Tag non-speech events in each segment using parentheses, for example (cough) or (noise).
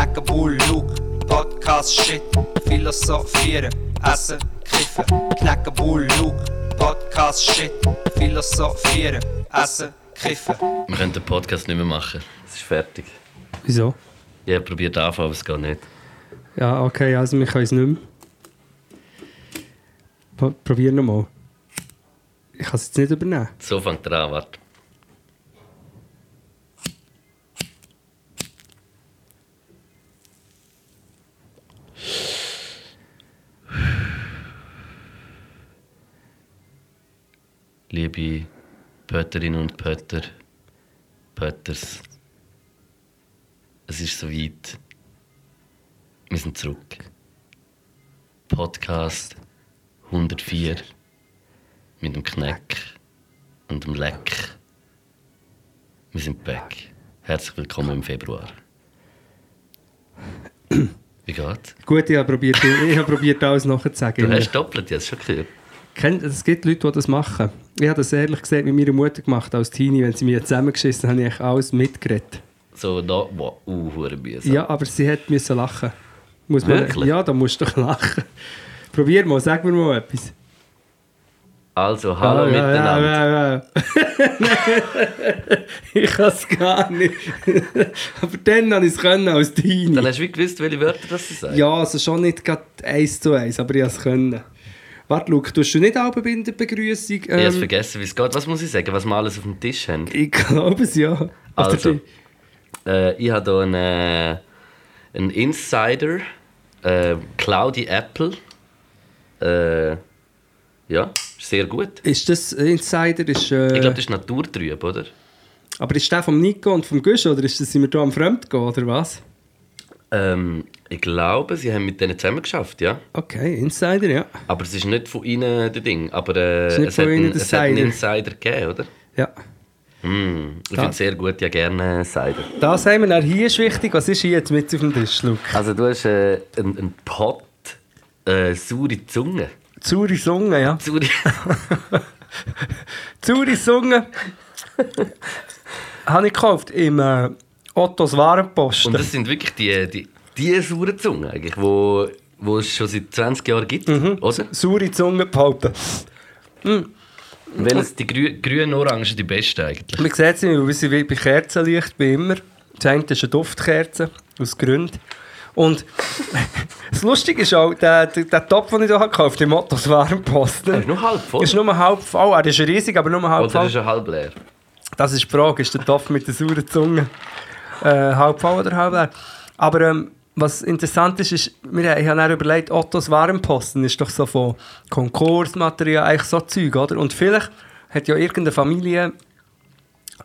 Knacken, Bull, Luke, Podcast, Shit, Philosophieren, Essen, Kiffen. Knacken, Bull, Luke, Podcast, Shit, Philosophieren, Essen, Kiffen. Wir können den Podcast nicht mehr machen. Es ist fertig. Wieso? Ich habe probiert anfangen, aber es geht nicht. Ja, okay, also wir können es nicht mehr. Pro- Probier nochmal. Ich kann es jetzt nicht übernehmen. So fängt er an, warte. Liebe Pötterinnen und Pötter, Pötters, es ist soweit. Wir sind zurück. Podcast 104 mit dem Kneck und dem Leck. Wir sind back. Herzlich willkommen im Februar. Wie geht's? Gut, ich habe probiert, ich habe probiert alles nachzusagen. Du hast doppelt jetzt schon gehört. Kennt- Es gibt Leute, die das machen. Ich habe das ehrlich gesagt mit meiner Mutter gemacht als Teenie. Wenn sie mir zusammengeschissen haben, habe ich alles mitgeredet. So, da, wow, uh. Ja, aber sie hat müssen lachen. Muss man, Wirklich? Ja, da musst du doch lachen. Probier mal, sag mir mal etwas. Also, hallo Ah, ja, miteinander. Ja, ja, ja. (laughs) ich kann es gar nicht. aber dann habe ich es können als Teenie. Dann hast du wie gewusst, welche Wörter das sagen. Ja, also schon nicht gerade eins zu eins, aber ich habe es können. Warte, Luke, tust du nicht auch bei der Begrüßung? Ich habe Ähm, vergessen, wie es geht. Was muss ich sagen, was wir alles auf dem Tisch haben? ich glaube es, ja. Also, äh, ich habe hier einen, äh, einen Insider, äh, Cloudy Apple. Äh, ja, sehr gut. Ist das Insider? Ist, äh, Ich glaube, das ist naturtrüb, oder? aber ist der vom Nico und vom Gusch oder ist das, sind wir da am Fremdgehen oder was? Ähm, ich glaube, sie haben mit denen zusammen geschafft, ja. Okay, Insider, ja. Aber es ist nicht von ihnen das Ding. Aber äh, ist nicht es, von hat ihnen einen, es hat einen. Insider gegeben, oder? ja. Mm, ich finde es sehr gut, ja gerne Cider. Das haben wir dann hier ist wichtig. Was ist hier jetzt mit auf dem Tisch, Luke? Also du hast äh, einen, einen Pot äh, saure Zunge. Zuri Sunge, ja. Saure... (laughs) Zuri Sunge (laughs) habe ich gekauft im äh, Ottos Warenposten. Und das sind wirklich die, die, die sauren Zungen, eigentlich, wo, wo es schon seit 20 Jahren gibt, Mhm. oder? Saure Zunge behalten. Welches die grü grünen Orangen die beste eigentlich? Man sieht es nicht, weil sie wie bei Kerzenlicht wie immer. Das eine ist eine Duftkerze, aus Gründen. Und (laughs) das Lustige ist auch, der, der, der Topf, den ich hier gekauft habe, im Ottos Warenposten, Er ist nur halb voll. ist nur halb voll. Er ist riesig, aber nur halb Oder voll. ist er halb leer? Das ist die Frage, ist der Topf mit der sauren Zunge äh, halb voll oder halb leer? Aber ähm, was interessant ist, ist, wir, ich habe dann überlegt, Ottos Warenposten ist doch so von Konkursmaterial, eigentlich so Zeug, oder? Und vielleicht hat ja irgendeine Familie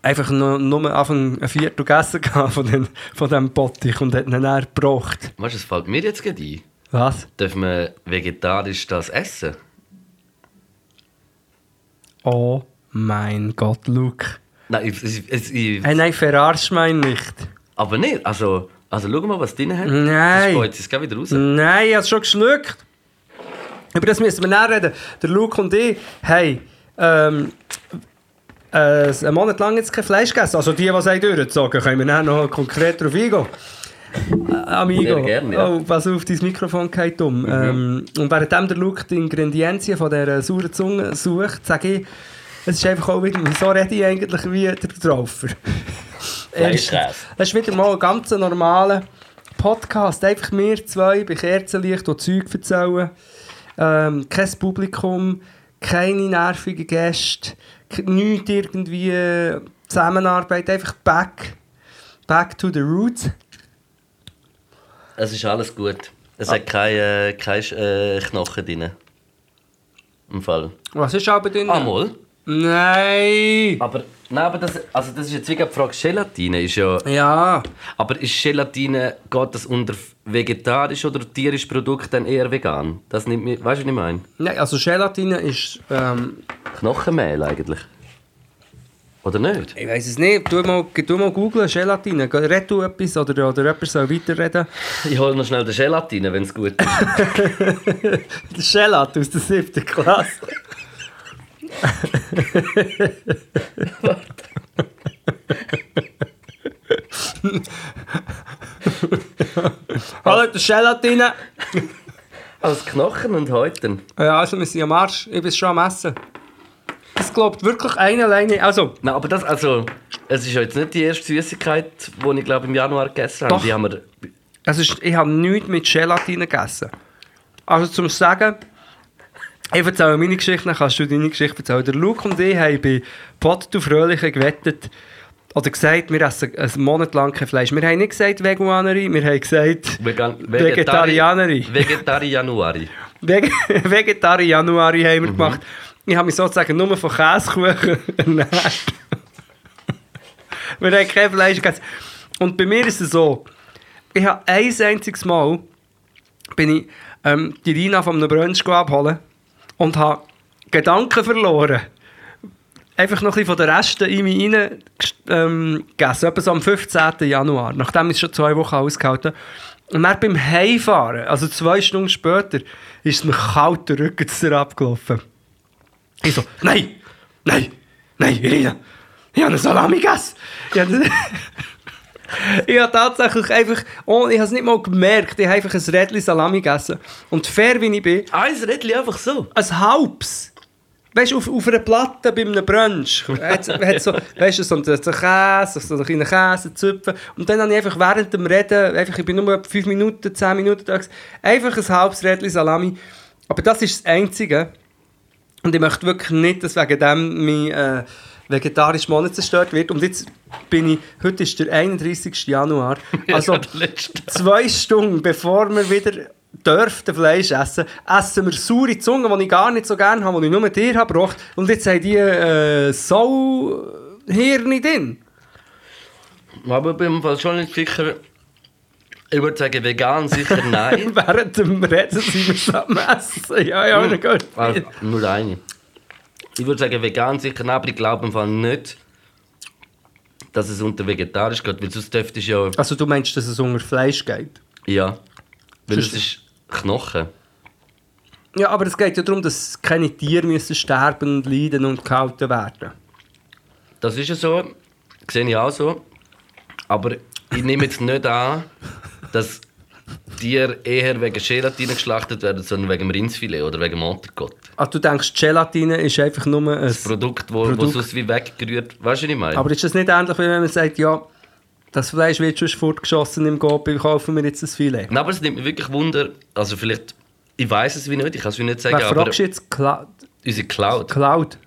einfach nur, nur Anfang ein Viertel gegessen (laughs) von, den, von diesem Bottich und hat ihn dann gebraucht. Weißt du, es fällt mir jetzt gerade ein. Was? Dürfen wir vegetarisch das essen? Oh mein Gott, Luke. Nein, ich, ich, ich, Hey, nein, verarsch mich nicht. aber nicht. Also, also schau mal, was drin hat. Nein. Das es wieder raus. Nein, ich habe schon geschluckt. Über das müssen wir nachher reden. Der Luke und ich haben ähm, äh, einen Monat lang jetzt kein Fleisch gegessen. Also die, die es durchgezogen können wir nachher noch konkret darauf eingehen. Äh, Amigo, gerne, ja. Mhm. oh, pass auf, dein Mikrofon geht um. Ähm, und währenddem der Luke die Ingredienzien von dieser sauren Zunge sucht, sage ich, es ist einfach auch wieder, so rede ich eigentlich wie der Traufer. Es ist wieder mal ein ganz normaler Podcast. Einfach wir zwei bei Kerzenlicht, die Zeug erzählen. Ähm, kein Publikum, keine nervigen Gäste, nichts irgendwie äh, Zusammenarbeit. Einfach back, back to the roots. Es ist alles gut. Es hat keine, keine äh, Knochen drin. Im Fall. Was ist aber drin? Ah, mal. Nein! Aber, nein, aber das, also das ist jetzt wie die Frage, Gelatine ist ja... Ja, Aber ist Gelatine, geht das unter vegetarisch oder tierisches Produkt dann eher vegan? Das nimmt mir, weißt du, was ich meine? Nein, also Gelatine ist. Ähm, Knochenmehl eigentlich. Oder nicht? ich weiß es nicht. Tu mal, tu mal googlen, Gelatine. Red du etwas oder, oder jemand soll weiterreden. Ich hole noch schnell den Gelatine, wenn es gut ist. (laughs) Gelat aus der siebten Klasse. Hallo, der Gelatine. Als Knochen und Häuten. Ja, also wir sind am Arsch. Ich bin schon am Essen. Das glaubt wirklich einer alleine. Also, Nein, aber das, also, es ist jetzt nicht die erste Süßigkeit, die ich glaube im Januar gegessen habe. Doch. Die haben wir, es ist, ich habe nichts mit Gelatine gegessen. Also zum Sagen, ich erzähle meine Geschichte, dann kannst du deine Geschichte erzählen. Der Luke und ich haben bei Pot du Fröhliche gewettet, oder gesagt, wir essen einen Monat lang kein Fleisch. Wir haben nicht gesagt Veganerie, wir haben gesagt Vegan Vegetarianerie. Vegetarianuari. Veg (laughs) Vegetarianuari haben wir gemacht. Ich habe mich sozusagen nur von Käsekuchen (laughs) ernährt. wir haben kein Fleisch gegessen. Und bei mir ist es so, ich habe ein einziges Mal bin ich ähm, die Rina von einem Brunch abholen und habe Gedanken verloren. Einfach noch ein bisschen von den Resten in mich rein ähm, so am 15. Januar. Nachdem ist schon zwei Wochen ausgehalten. Und dann beim Heimfahren, also zwei Stunden später, ist mir kalt der Rücken zu abgelaufen. Ich so, nein, nein, nein, Irina, ich habe eine Salami gegessen. (laughs) Ich habe, ich habe tatsächlich einfach, oh, ich habe es nicht mal gemerkt, ich habe einfach ein Rädchen Salami gegessen. Und fair wie ich bin, Eins Rädchen einfach so. ein halbes. Weißt du, auf, auf einer Platte bei einem Brunch. Hat, hat so, weißt du, so einen Käse, so einen kleinen Käse, Zupfen. Und dann habe ich einfach während dem Reden, einfach, ich bin nur 5 Minuten, 10 Minuten da, einfach ein halbes Rädchen Salami. Aber das ist das Einzige. Und ich möchte wirklich nicht, dass wegen dem mein äh, vegetarischer Monat zerstört wird. Und jetzt bin ich, heute ist der 31. Januar. (laughs) Also zwei Stunden bevor wir wieder dürften Fleisch essen, essen wir saure Zungen, die ich gar nicht so gerne habe, die ich nur mit dir habe gebracht. Und jetzt haben die äh, Sauhirne drin. Aber ich bin Fall schon nicht sicher. Ich würde sagen, vegan sicher (laughs) nein. Während dem Reden sind wir so am Essen. Ja, ja, na gut. also, nur eine. Ich würde sagen, vegan sicher aber ich glaube im Fall nicht, dass es unter vegetarisch geht, weil sonst dürfte es ja. Also du meinst, dass es unter Fleisch geht? Ja. Weil es ist Knochen. Ja, aber es geht ja darum, dass keine Tiere müssen sterben und leiden und gehalten werden. Das ist ja so, sehe ich auch so. Aber ich nehme jetzt nicht an, dass Tiere eher wegen Gelatine geschlachtet werden, sondern wegen Rindsfilet oder wegen dem Entrecote. Ah, du denkst, Gelatine ist einfach nur ein... Das Produkt, wo, Produkt. wo sonst wie weggerührt Weißt du, was ich meine? Aber ist das nicht ähnlich, wie wenn man sagt, ja, das Fleisch wird schon fortgeschossen im Gopi, kaufen wir jetzt ein Filet? Nein, aber es nimmt mich wirklich Wunder. Also vielleicht, ich weiß es wie nicht, ich kann es wie nicht sagen, Wer aber jetzt? Cla unsere Cloud, Cloud.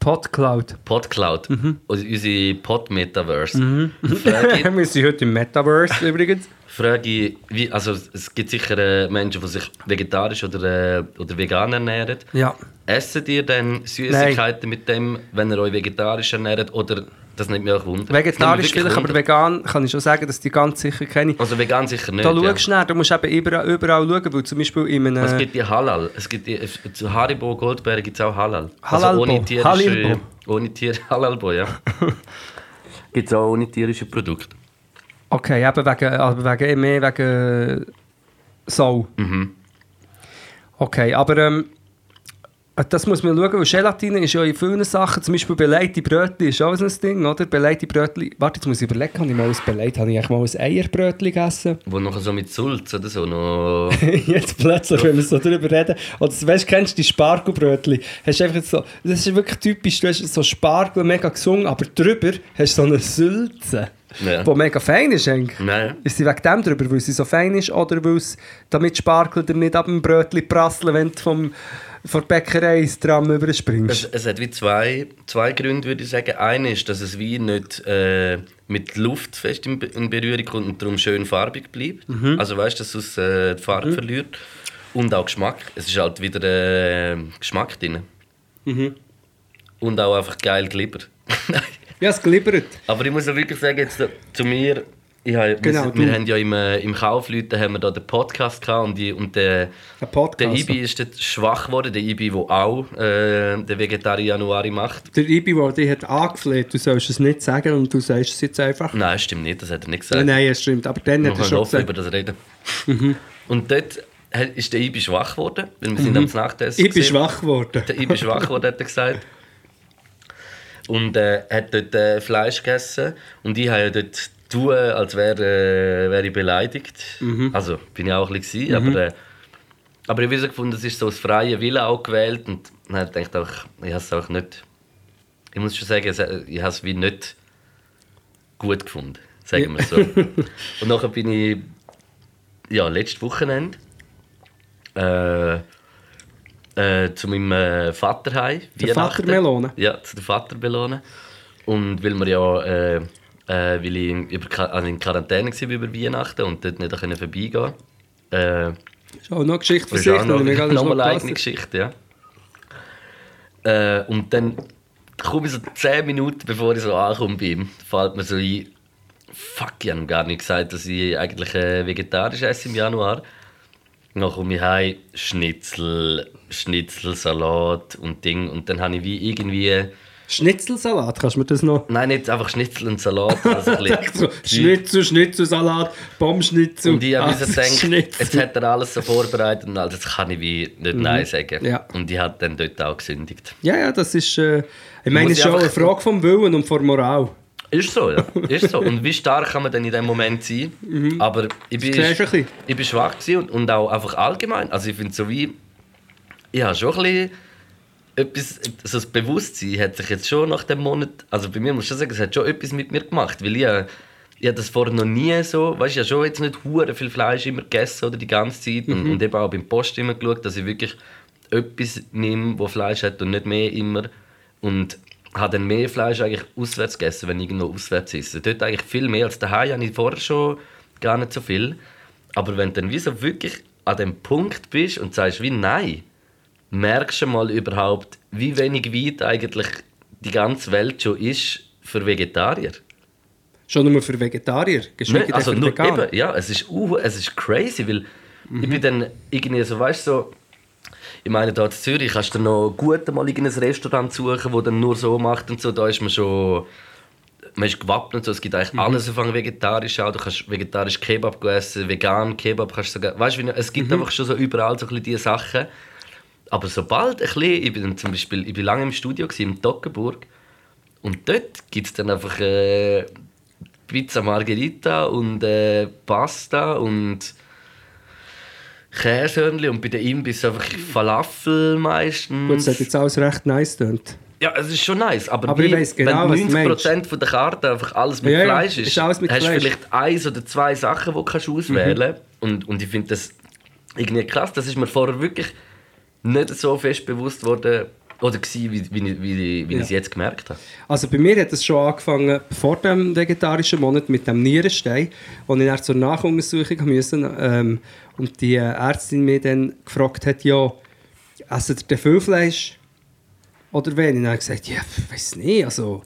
Podcloud. Podcloud, Mhm. also unsere Pod-Metaverse, ich- (laughs) wir sind heute im Metaverse übrigens. Frage ich, wie, also es gibt sicher äh, Menschen, die sich vegetarisch oder, äh, oder vegan ernähren. Ja. Essen ihr dann Süßigkeiten mit dem, wenn ihr euch vegetarisch ernährt? Oder das nimmt mich auch Wunder. Vegetarisch vielleicht, aber vegan kann ich schon sagen, dass die ganz sicher keine... Also vegan sicher nicht. Da ja. schaust du nach, du musst eben überall, überall schauen, weil zum Beispiel in einem... Es gibt die Halal. Es gibt die, zu Haribo Goldbeere gibt es auch Halal. Halalbo. Also ohne tierische... Halilbo. Ohne Tier... (laughs) Halalbo, ja. (laughs) gibt es auch ohne tierische Produkte. Okay, eben wegen, aber wegen, mehr wegen Sau. Mhm. Okay, aber ähm, das muss man schauen, weil Gelatine ist ja in vielen Sachen, zum Beispiel belegte Brötchen ist auch so ein Ding, oder? Belegte Brötchen, warte, jetzt muss ich überlegen, habe ich mal ein beleidigt, habe ich eigentlich mal ein Eierbrötchen gegessen? Wo noch so mit Sulz oder so noch... (laughs) jetzt plötzlich, wenn wir so drüber reden, oder du weißt, kennst du die Spargelbrötchen, hast du einfach jetzt so, das ist wirklich typisch, du hast so Spargel mega gesungen, aber drüber hast du so eine Sülze, Ja. die mega fein ist eigentlich. Nein. Ist sie wegen dem drüber, weil sie so fein ist oder weil es, damit Spargel dir nicht ab dem Brötchen prasseln, wenn du vom, von der Bäckerei ins Tram Es, überspringst? es hat wie zwei, zwei Gründe, würde ich sagen. Einer ist, dass es wie nicht äh, mit Luft fest in, in Berührung kommt und darum schön farbig bleibt. Mhm. Also weißt du, dass es äh, die Farbe verliert. Und auch Geschmack. Es ist halt wieder äh, Geschmack drin. Mhm. Und auch einfach geil geliefert. (laughs) Ja, es glibbert. Aber ich muss auch wirklich sagen, jetzt äh, zu mir, ich habe, Genau, wir, wir haben ja im, äh, im Kaufleuten haben wir da den Podcast gehabt und, die, und der, Ein der Podcast. Ibi ist dort schwach geworden, der Ibi, der auch äh, den Vegetarier Januari macht. Der Ibi, der dich hat angefleht, du sollst es nicht sagen und du sagst es jetzt einfach. Nein, stimmt nicht, das hat er nicht gesagt. Nein, nein, es stimmt. Aber dann Wir hat er schon gesagt, über das reden. Und dort ist der Ibi schwach geworden, weil wir sind am Nachtessen. ich bin gewesen. schwach geworden. Der Ibi schwach geworden, hat er gesagt. Und äh, hat dort äh, Fleisch gegessen. Und ich habe ja dort tun, als wäre äh, wär ich beleidigt. Mhm. Also bin ich auch ein bisschen, gewesen, aber, äh, aber ich habe so gefunden, es ist so das freie Wille auch gewählt und dann habe ich auch, ich habe es auch nicht, ich muss schon sagen, es- ich habe es wie nicht gut gefunden, sagen wir so. (laughs) und nachher bin ich, ja, letztes Wochenende äh, äh, zu meinem äh, Vater heim. Der Weihnachten. Vater Melone? Ja, zu der Vater Melone. Und weil wir ja, äh, äh, weil ich in, über, also in Quarantäne war über Weihnachten und dort nicht konnte vorbeigehen äh, Ist auch noch eine Geschichte für sich. ist auch noch, noch noch eine eigene. Geschichte, ja. Äh, und dann komme ich so 10 Minuten bevor ich so ankomme bei ihm, fällt mir so ein, fuck, ich habe ihm gar nicht gesagt, dass ich eigentlich äh, vegetarisch esse im Januar. Dann komme ich heim, Schnitzel, Schnitzelsalat und Ding. Und dann habe ich wie irgendwie... Schnitzelsalat, kannst du mir das noch... Nein, nicht einfach Schnitzel und Salat. Also (laughs) so, Schnitzel, Schnitzelsalat, Bombschnitzel. Und ich habe ah, mir so gedacht, (laughs) jetzt hat er alles so vorbereitet und alles, jetzt kann ich wie nicht Nein sagen. Mhm. Ja. Und ich habe dann dort auch gesündigt. Ja, ja, das ist... Äh, ich meine, es ist auch eine Frage vom Willen und von Moral. Ist so, ja. Ist so. Und wie stark kann man denn in dem Moment sein? Aber ich bin, Mhm. Bisschen. ich bin schwach und, und auch einfach allgemein. Also ich finde so wie, ich habe schon ein bisschen etwas, so das Bewusstsein hat sich jetzt schon nach dem Monat, also bei mir muss ich schon sagen, es hat schon etwas mit mir gemacht, weil ich, ich habe das vorher noch nie so, weißt du, ich habe schon jetzt nicht hure viel Fleisch immer gegessen oder die ganze Zeit und, und eben auch beim Post immer geschaut, dass ich wirklich etwas nehme, wo Fleisch hat und nicht mehr immer und habe dann mehr Fleisch eigentlich auswärts gegessen, wenn ich irgendwo auswärts esse. Dort eigentlich viel mehr als daheim habe ich vorher schon gar nicht so viel. Aber wenn du dann wie so wirklich an dem Punkt bist und sagst wie nein, merkst du mal überhaupt, wie wenig weit eigentlich die ganze Welt schon ist für Vegetarier. Schon nur für Vegetarier, geschweige Ne? denn Also für nur, eben, ja, es ist, uh, es ist crazy, weil ich bin dann irgendwie so, weißt du, so, ich meine, da in Zürich kannst du noch gut mal irgendein Restaurant suchen, das dann nur so macht und so, da ist man schon, man ist gewappnet, und so. es gibt eigentlich alles auf vegetarisch auch, du kannst vegetarisch Kebab essen, vegan Kebab kannst du sogar, weißt du, es gibt einfach schon so überall so ein bisschen diese Sachen, aber sobald ein bisschen, ich bin zum Beispiel, ich bin lange im Studio gewesen, im Toggenburg. Und dort gibt es dann einfach äh, Pizza Margherita und äh, Pasta und Käsehörnchen und bei den Imbiss einfach Falafel meistens. Gut, das hat jetzt alles recht nice tönt. Ja, es ist schon nice, aber, Aber ich weiss genau, wenn du 90% von der Karte einfach alles mit Ja, ja, Fleisch ist, ist alles mit hast du. Mhm. vielleicht eins oder zwei Sachen, die du kannst auswählen und, und ich finde das irgendwie krass. Das ist mir vorher wirklich nicht so fest bewusst worden oder gewesen, wie, wie, ich- wie, wie ich es jetzt gemerkt habe. Also bei mir hat es schon angefangen vor dem vegetarischen Monat mit dem Nierenstein, wo ich dann zur Nachuntersuchung müssen ähm, und die Ärztin mir dann gefragt hat, ja, essen ihr viel Fleisch oder wenig? Und dann habe ich gesagt, ja, ich weiß nicht, also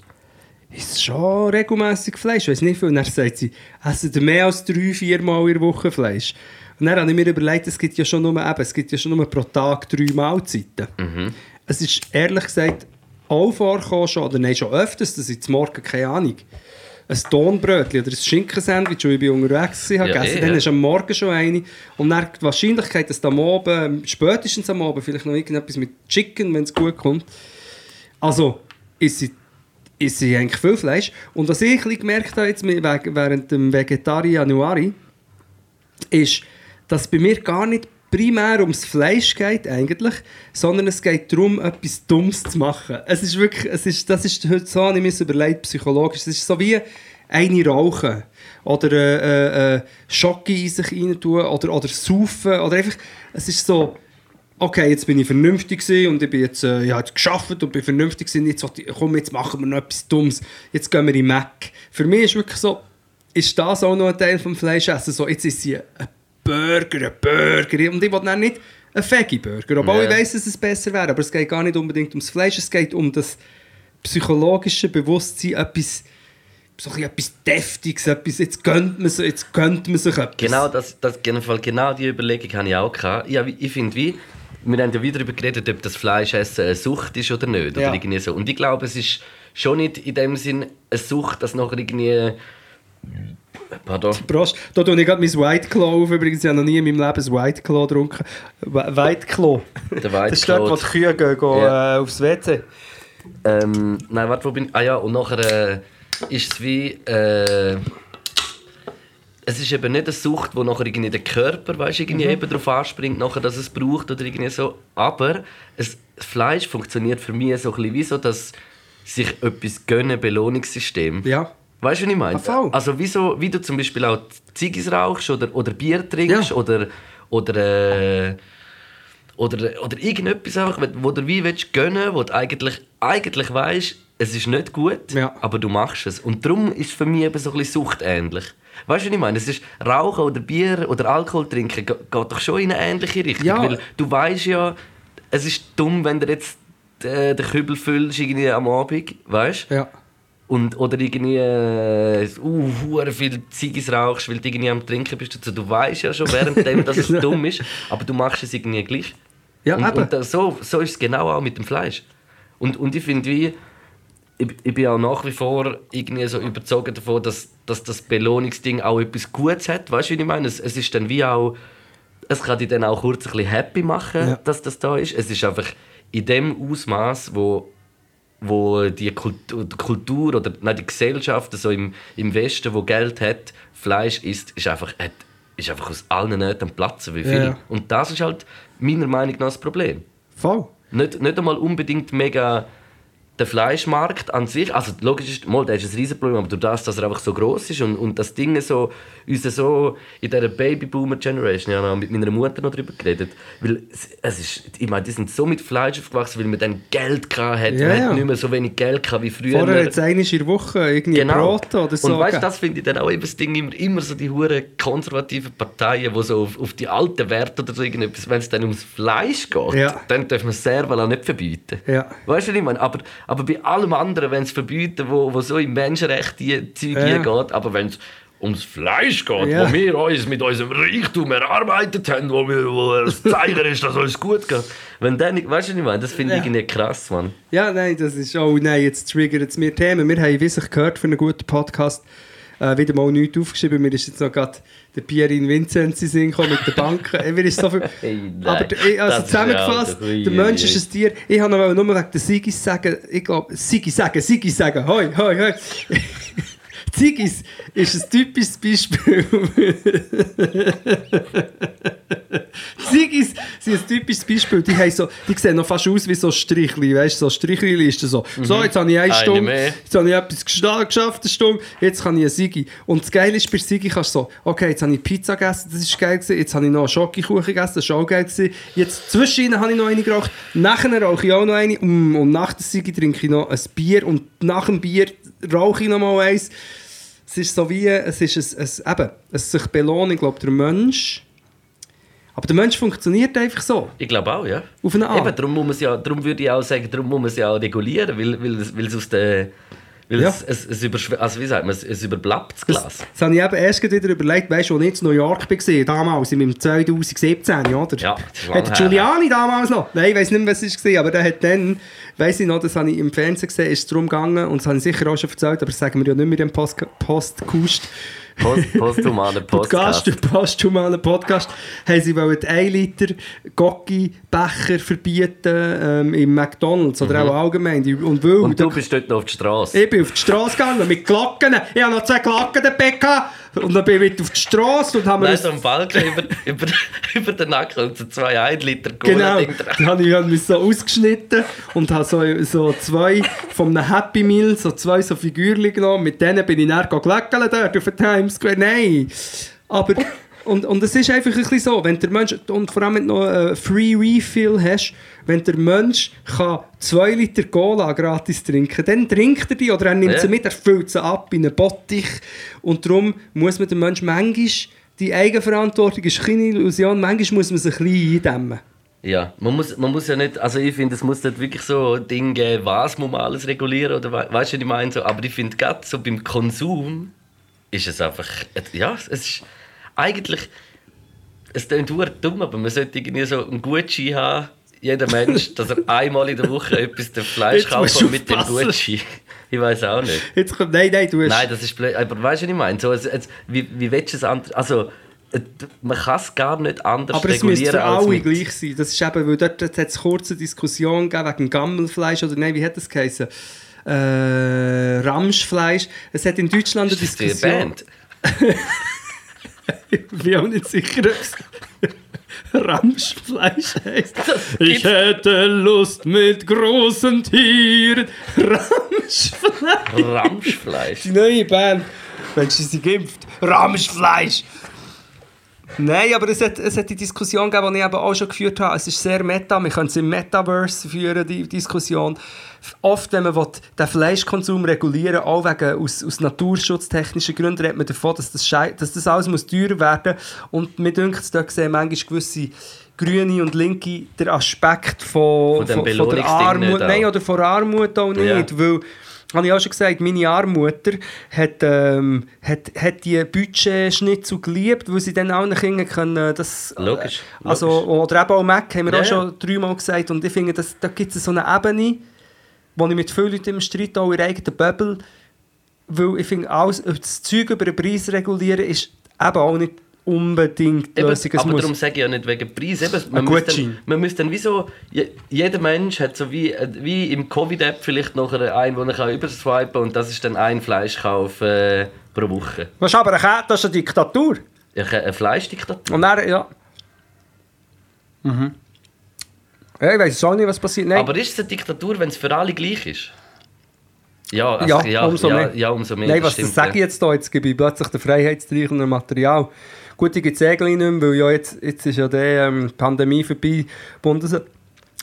ist schon regelmäßig Fleisch, ich weiß nicht viel. Und dann sagt sie, essen ihr mehr als drei, vier Mal in der Woche Fleisch? Und dann habe ich mir überlegt, es gibt ja schon nur, eben, es gibt ja schon nur pro Tag drei Mahlzeiten. Es ist ehrlich gesagt auch vorgekommen schon, oder nein, schon öfters, dass ich zum Morgen, keine Ahnung, ein Tonbrötchen oder ein Schinkensandwich, das ich bin unterwegs war, Ja, gegessen eh, Dann ja. ist am Morgen schon eine. Und dann die Wahrscheinlichkeit, dass am Abend, spätestens am Abend, vielleicht noch irgendetwas mit Chicken, wenn es gut kommt. Also, ist sie, ist sie eigentlich viel Fleisch. Und was ich gemerkt habe jetzt während dem Vegetarier Januari, ist, dass bei mir gar nicht primär ums Fleisch geht eigentlich, sondern es geht darum, etwas Dummes zu machen. Es ist wirklich, es ist, das ist heute so, ich mir überlegt, psychologisch, es ist so wie eine rauchen. Oder äh, äh, Schocke in sich rein tun oder, oder saufen. Oder einfach, es ist so, okay, jetzt bin ich vernünftig und ich bin jetzt, äh, ich habe jetzt geschafft und bin vernünftig gewesen, jetzt, komm, jetzt machen wir noch etwas Dummes, jetzt gehen wir in Mac. Für mich ist wirklich so, ist das auch noch ein Teil vom Fleischessen, so, jetzt ist sie ein Burger, ein Burger und ich will dann nicht einen Veggie-Burger, obwohl Ja. ich weiss, dass es besser wäre, aber es geht gar nicht unbedingt ums Fleisch, es geht um das psychologische Bewusstsein, etwas, so ein etwas Deftiges, etwas, jetzt gönnt man sich, jetzt gönnt man sich etwas. Genau, das, das, genau, die Überlegung habe ich auch gehabt. Ja, ich finde, wie, wir haben ja wieder darüber geredet, ob das Fleischessen eine Sucht ist oder nicht. Oder Ja. irgendwie so. Und ich glaube, es ist schon nicht in dem Sinn eine Sucht, dass nachher irgendwie... Pardon. Prost. Da tue ich gerade mein White Claw auf. Übrigens, ich habe noch nie in meinem Leben ein White Claw getrunken. Wh- White Claw. Der White Das ist dort, wo Claw. die Kühe gehen, gehen Ja. äh, aufs WC. Ähm, nein, warte, wo bin ich? Ah ja, und nachher äh, ist es wie... Äh, es ist eben nicht eine Sucht, wo nachher irgendwie der Körper weißt, irgendwie Mhm. eben darauf anspringt, nachher, dass es braucht oder irgendwie so. Aber es, das Fleisch funktioniert für mich so ein bisschen wie so, dass sich etwas gönnen Belohnungssystem. Ja. Weißt du, was ich meine? Voll. Also wie, so, wie du zum Beispiel auch Ziggis rauchst oder, oder Bier trinkst Ja. oder, oder, äh, oder, oder irgendetwas einfach, wo du wie willst gönnen, wo du eigentlich, eigentlich weißt, es ist nicht gut, Ja. aber du machst es. Und darum ist es für mich eben so ein bisschen suchtähnlich. Weißt du, was ich meine? Es ist Rauchen oder Bier oder Alkohol trinken ge- geht doch schon in eine ähnliche Richtung. Ja. Weil du weißt ja, es ist dumm, wenn du jetzt äh, den Kübel füllst irgendwie am Abend, weißt du? Ja. Und, oder irgendwie äh, uh, viel Ziggis rauchst, weil du irgendwie am Trinken bist. Also, du weißt ja schon währenddem, dass es (laughs) Genau. dumm ist, aber du machst es irgendwie gleich. Ja, und, eben. und so, so ist es genau auch mit dem Fleisch. Und, und ich finde, wie ich, ich bin auch nach wie vor irgendwie so überzeugt davon, dass, dass das Belohnungsding auch etwas Gutes hat. Weißt du, wie ich meine? Es, es ist dann wie auch, es kann dich dann auch kurz ein bisschen happy machen, Ja. dass das da ist. Es ist einfach in dem Ausmaß, wo wo die Kultur, oder nein, die Gesellschaft so im, im Westen, wo Geld hat, Fleisch isst, ist einfach, hat, ist einfach aus allen Nähten platzen, wie viel. Ja. Und das ist halt meiner Meinung nach das Problem. Voll. Nicht, nicht einmal unbedingt mega der Fleischmarkt an sich, also logisch ist, mal, der ist ein Riesenproblem, aber durch das, dass er einfach so groß ist und, und das Ding so, uns so in dieser Babyboomer-Generation, ich habe mit meiner Mutter noch darüber geredet, weil es, es ist, ich meine, die sind so mit Fleisch aufgewachsen, weil man dann Geld gehabt hat, Ja, man ja. hat nicht mehr so wenig Geld gehabt wie früher. Vorher jetzt einmal in der Woche irgendwie Brot oder so. Und weißt du, das finde ich dann auch eben das Ding immer, immer so die hure konservativen Parteien, die so auf, auf die alten Werte oder so irgendetwas, wenn es dann ums Fleisch geht, Ja. dann dürfen wir es wohl auch nicht verbieten. Ja. Weißt du, was ich meine? Aber, aber bei allem anderen, wenn es verbieten, wo, wo so im Menschenrecht die Zeug Ja. geht, aber wenn es ums Fleisch geht, Ja. wo wir uns mit unserem Reichtum erarbeitet haben, wo, wir, wo das (laughs) Zeichen ist, dass uns gut geht. Wenn dann, weißt du, was ich meine? Das finde ich Ja. irgendwie krass, Mann. Ja, nein, das ist. Oh nein, jetzt triggert es mir Themen. Wir haben, wie sich gehört, für einen guten Podcast äh, wieder mal nichts aufgeschrieben. Mir ist jetzt noch gerade der Pierin Vincenzi gekommen mit den Banken. (laughs) Mir ist so viel... Hey, Aber der- also zusammengefasst, ui, der Mensch ist ein Tier. Ich noch nur wegen der Sigis sagen, ich glaube, Sigis sagen, Sigis sagen, hoi, hoi, hoi. Sigis ist ein typisches Beispiel. Sigis sind ein typisches Beispiel. Die, haben so, die sehen noch fast aus wie so Strichli. Weißt du, so Strichli-Listen. So. so, jetzt habe ich eine Stunde, jetzt habe ich etwas geschafft, eine Stunde, jetzt kann ich eine Sigi. Und das Geile ist, bei Sigi kannst du so, okay, jetzt habe ich Pizza gegessen, das ist geil gewesen, jetzt habe ich noch einen Schokokuchen gegessen, das ist auch geil gewesen. Jetzt zwischen ihnen habe ich noch eine geraucht, nachher rauche ich auch noch eine mm, und nach der Sigi trinke ich noch ein Bier und nach dem Bier rauche ich noch mal eins. Es ist so wie, es ist ein, ein, eben, es sich belohnen, ich glaube, der Mensch. Aber der Mensch funktioniert einfach so, Ich glaube auch, ja. auf eine Art. Eben, darum, muss man's ja, darum würde ich auch sagen, darum muss man sie auch regulieren, weil, weil, es- weil es aus der... Weil Ja. es, es, es, also wie sagt man, es, es überbleibt das Das, Glas. das habe ich eben erst wieder überlegt, weißt du, als ich in New York war, damals, im 2017, oder? Ja, das Hat der her. Giuliani damals noch? Nein, ich weiß nicht mehr, was es war, aber der hat dann, weiss ich noch, das habe ich im Fernsehen gesehen, ist es darum gegangen, und das habe ich sicher auch schon erzählt, aber das sagen wir ja nicht mehr im Post Postkust. Post, (laughs) (laughs) posthumaner Podcast, Podcast. posthumanen Podcast, haben sie wollen 1 Liter Gocki-Becher verbieten ähm, im McDonalds oder auch allgemein. Die- Und, weil, Mhm. Und du da- bist dort noch auf der Straße. ich bin auf die Straße gegangen mit Glocken. Ich habe noch zwei Glocken dabei gehabt. Und dann bin ich auf die Straße und haben wir Nein, so ein Balken über, (laughs) über, über den Nacken und so zwei 1 Liter Genau, Cola-Ding dann habe ich hab mich so ausgeschnitten und habe so, so zwei von einem Happy Meal, so zwei so Figürchen genommen. Mit denen bin ich dann glöckeln dort auf der Times Square. Nein! Aber, und, und es ist einfach ein bisschen so, wenn der Mensch, und vor allem wenn du noch einen Free Refill hast, wenn der Mensch kann zwei Liter Cola gratis trinken dann trinkt er die oder er nimmt Ja. sie mit, er füllt sie ab in einen Bottich. Und darum muss man den Mensch manchmal, die Eigenverantwortung ist keine Illusion, manchmal muss man sich ein bisschen eindämmen. Ja, man muss, man muss ja nicht, also ich finde, es muss nicht wirklich so Dinge geben, was muss man alles regulieren oder we weißt du, was ich meine? So, aber ich finde gerade so beim Konsum ist es einfach, ja, es ist eigentlich, es klingt dumm, aber man sollte irgendwie so einen Gutschein haben, jeder Mensch, (laughs) dass er einmal in der Woche etwas der Fleisch kauft mit dem. Gutschein. (laughs) Ich weiß auch nicht. Jetzt kommt, nein, nein, du hast... Nein, das ist blöd. Aber weißt du, was ich meine? So, es, wie, wie willst du es anders... Also, äh, man kann es gar nicht anders aber es müsste für alle gleich sein. Das ist eben, weil dort, hat es kurze Diskussion gegeben wegen Gammelfleisch oder nein, wie hat das geheißen? Äh, Ramschfleisch. Es hat in Deutschland eine Ist das die Diskussion... Band? (laughs) (laughs) (laughs) Ich bin auch nicht sicher, ob es Ramschfleisch heisst. Ich hätte Lust mit großen Tieren. Ramschfleisch. Ramschfleisch. Die neue Band. Mensch, sie sind geimpft. Ramschfleisch. Nein, aber es hat, es hat die Diskussion gegeben, die ich eben auch schon geführt habe. Es ist sehr meta. Wir können es im Metaverse führen, die Diskussion. Oft, wenn man will, den Fleischkonsum regulieren auch wegen, aus, aus naturschutztechnischen Gründen, redet man davon, dass das, Schei dass das alles muss teurer werden muss. Und mir denkt dort sehen manchmal gewisse Grüne und Linke den Aspekt von, Von von, von der Armut, nicht auch. nein, oder von Armut auch nicht, Ja. weil habe ich auch schon gesagt, meine Armutter hat, ähm, hat, hat die Budgetschnitzel geliebt, weil sie dann allen Kindern können, das... äh, Logisch, Also, logisch. oder eben auch Mac, haben wir Ja, auch schon dreimal gesagt. Und ich finde, dass, da gibt es so eine Ebene, wo ich mit vielen Leuten im Streit auch in der eigenen Bubble, weil ich finde, alles, das Zeug über den Preis regulieren ist eben auch nicht unbedingt die Eben, Lösung. Es aber muss- darum sage ich ja nicht wegen Preis. Eben, Ein man, müsste Gutschein. dann, man müsste dann wie so, je- jeder Mensch hat so wie, äh, wie im Covid-App vielleicht noch einen, wo er kann überswipen und das ist dann ein Fleischkauf äh, pro Woche. Was ist aber eine Kette, das ist eine Diktatur. Ja, Eine Fleischdiktatur. Und dann, ja... Mhm. Ja, ich weiß auch nicht, was passiert. Nein. Aber ist es eine Diktatur, wenn es für alle gleich ist? Ja, also, ja, ja, umso ja, mehr. Ja, umso mehr. Nein, was das stimmt, sage ich ja. jetzt da? Jetzt gebe ich plötzlich den freiheitsstreichenden Material. Gut, ich gibt es nicht mehr, weil ja jetzt, jetzt ist ja die ähm, Pandemie vorbei. Bundes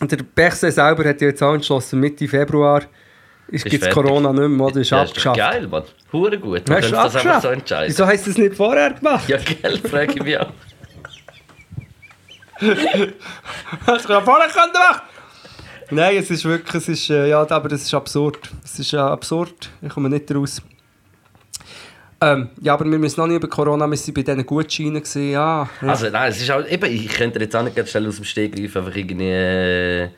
und der Bechse selber hat ja jetzt auch entschlossen, Mitte Februar gibt es. Corona nicht mehr, oder? Ist Ja, ist abgeschafft. geil, Mann. Hure gut. Ja, ist könnte das einfach so entscheiden. Wieso hast du das nicht vorher gemacht? Ja, gell, frage ich mich auch. Hast du ja vorher können machen Nein, es ist wirklich, es ist, äh, ja, aber das ist absurd. Es ist äh, absurd, ich komme nicht raus. Ähm, ja, aber wir müssen noch nicht über Corona, wir waren bei diesen Gutscheinen. gewesen, Ja, ja. Also nein, es ist auch, eben, ich könnte jetzt auch nicht schnell aus dem Stegreif einfach irgendwie äh,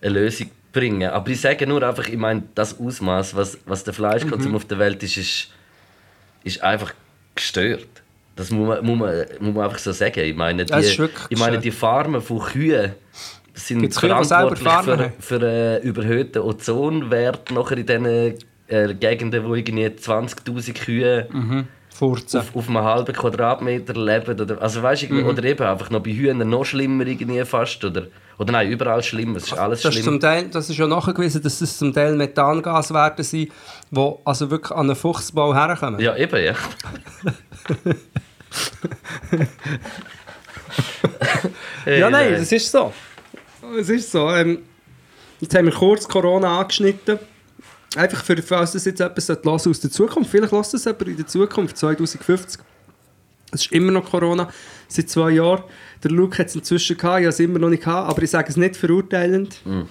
eine Lösung bringen. Aber ich sage nur einfach, ich meine, das Ausmaß, was, was der Fleischkonsum Mhm. auf der Welt ist, ist, ist einfach gestört. Das muss man, muss, man, muss man einfach so sagen. Ich meine, die, ist ich meine, die Farmen von Kühen sind Gibt's Kühe, verantwortlich Farmen für, für einen überhöhten Ozonwert nachher in diesen äh, Gegenden, wo irgendwie 20'000 Kühe Furzen. auf, auf einem halben Quadratmeter leben. Oder, also weißt, Mhm. oder eben einfach noch bei Hühnern noch schlimmer irgendwie fast. Oder, oder nein, überall schlimmer. Es ist alles Das ist, schlimm. zum Teil, das ist ja nachgewiesen, dass es zum Teil Methangaswerte sind, die also wirklich an einen Fuchsbau herkommen. Ja, eben, ja. (laughs) Ja, nein, das ist so. Es ist so. Ähm, jetzt haben wir kurz Corona angeschnitten. Einfach für, falls das jetzt etwas hören aus der Zukunft. Vielleicht lässt es jemand in der Zukunft, 2050. Es ist immer noch Corona, seit zwei Jahren. Der Luke hat es inzwischen gehabt, ich habe es immer noch nicht gehabt, aber ich sage es nicht verurteilend. (laughs)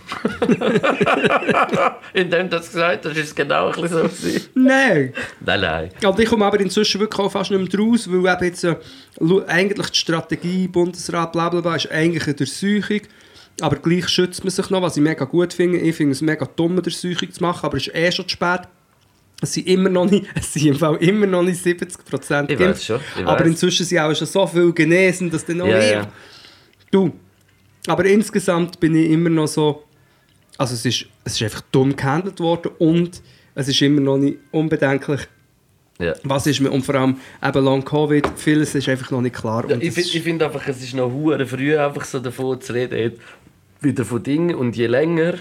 Indem du das gesagt hast, ist es genau ein bisschen so. Nein! Nein, nein. Aber ich komme aber inzwischen wirklich auch fast nicht mehr raus, weil eben jetzt, äh, eigentlich die Strategie, Bundesrat, bla bla bla, ist eigentlich eine Durchsuchung. Aber gleich schützt man sich noch, was ich mega gut finde. Ich finde es mega dumm, eine Durchsuchung zu machen, aber es ist eh schon zu spät. Es sind immer noch nicht, es sind im Fall immer noch nicht 70 Prozent Ich weiß schon, ich Aber weiss. inzwischen sind auch schon so viele genesen, dass dann noch Ja, mehr. ja. Du, aber insgesamt bin ich immer noch so, also es ist, es ist einfach dumm gehandelt worden und es ist immer noch nicht unbedenklich, Ja. was ist mir, und vor allem eben Long Covid, vieles ist einfach noch nicht klar. Ja, ich finde ich find einfach, es ist noch hure früh, einfach so davon zu reden, wieder von Dingen. Und je länger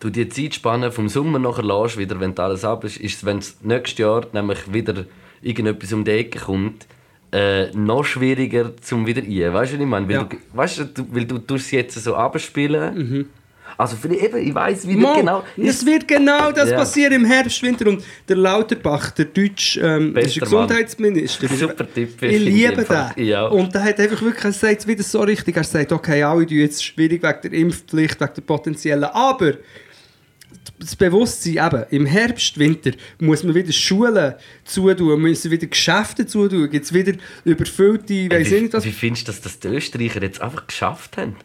du die Zeitspanne vom Sommer nachher lässt, wieder, wenn alles ab ist, ist es, wenn es nächstes Jahr nämlich wieder irgendetwas um die Ecke kommt, äh, noch schwieriger zum wieder ein. Weißt du, was ich meine? Weil, Ja. Mhm. du, weißt du, du, weil du tust es jetzt so abspielen. Also vielleicht eben, ich weiß wie Mo, genau. es wird genau das Ja. passieren im Herbst, Winter. Und der Lauterbach, der deutsche ähm, ist Gesundheitsminister. (laughs) Super Typ, Ich ich liebe den. Ja. Und der hat einfach wirklich, er sagt es wieder so richtig. Er sagt, okay, alle tun jetzt schwierig wegen der Impfpflicht, wegen der potenziellen. Aber das Bewusstsein eben, im Herbst, Winter muss man wieder Schulen zutun, müssen wieder Geschäfte zutun, gibt es wieder überfüllte, ich weiß wie, nicht was. wie findest du, dass das die Österreicher jetzt einfach geschafft haben?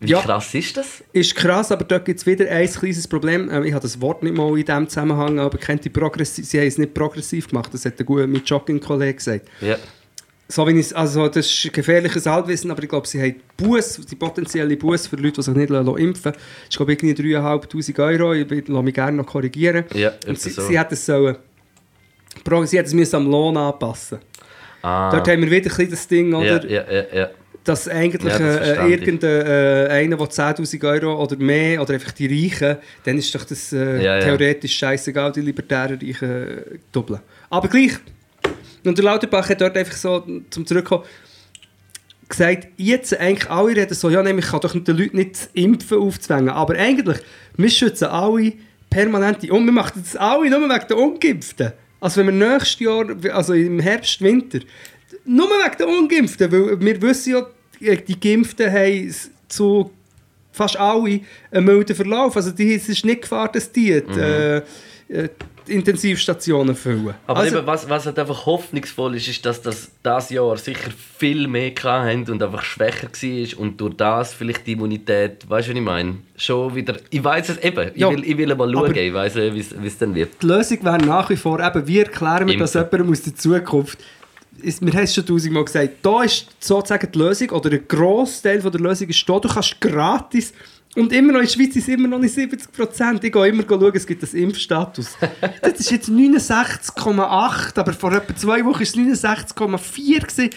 Wie Ja. krass ist das? Ist krass, aber dort gibt es wieder ein kleines Problem. Ähm, Ich habe das Wort nicht mal in diesem Zusammenhang, aber kennt die progressiv, sie haben es nicht progressiv gemacht. Das hat der gute mein Jogging-Kollege gesagt. Ja. So wie ich also das ist gefährliches Halbwissen, aber ich glaube, sie haben Buß, die potenzielle Buß für Leute, die sich nicht lassen impfen lassen, ist glaube ich irgendwie 3'500 Euro. Ich lasse mich gerne noch korrigieren. Ja, Und sie, so. sie hat es sollen, sie hat es am Lohn anpassen. Ah. Dort haben wir wieder ein das Ding, Ja, oder? ja, ja, ja. Dass eigentlich Ja, das äh, verstehe ich. irgendein äh, einer, der 10'000 Euro oder mehr, oder einfach die Reichen, dann ist doch das äh, Ja, ja. theoretisch scheißegal, die libertären Reichen äh, doppeln. Aber gleich. Und der Lauterbach hat dort einfach so, zum Zurückkommen, gesagt, jetzt eigentlich alle reden so, ja, nämlich kann doch den Leuten nicht Impfen aufzwängen. Aber eigentlich, wir schützen alle permanent die und wir machen das alle nur wegen der Ungeimpften. Also wenn wir nächstes Jahr, also im Herbst, Winter, nur wegen der Ungeimpften, weil wir wissen ja, die Geimpften haben zu fast alle einen milden Verlauf. Also die, es ist nicht Gefahr, dass die äh, äh, die Intensivstationen füllen. Aber also, eben, was, was halt einfach hoffnungsvoll ist, ist, dass das das Jahr sicher viel mehr hatten und einfach schwächer war und durch das vielleicht die Immunität, weißt du, was ich meine? Schon wieder. Ich weiß es eben. Ja. Ich, will, ich will mal schauen, ich weiß wie es dann wird. die Lösung wäre nach wie vor, eben, wie erklären wir das jemandem aus der Zukunft? Ist, wir haben es schon tausendmal gesagt, da ist sozusagen die Lösung, oder ein Grossteil von der Lösung ist da, du kannst gratis, und immer noch in der Schweiz ist immer noch nicht 70 Prozent. Ich gehe immer schauen, es gibt einen Impfstatus. (laughs) das ist jetzt 69,8, aber vor etwa zwei Wochen war es 69,4 gewesen.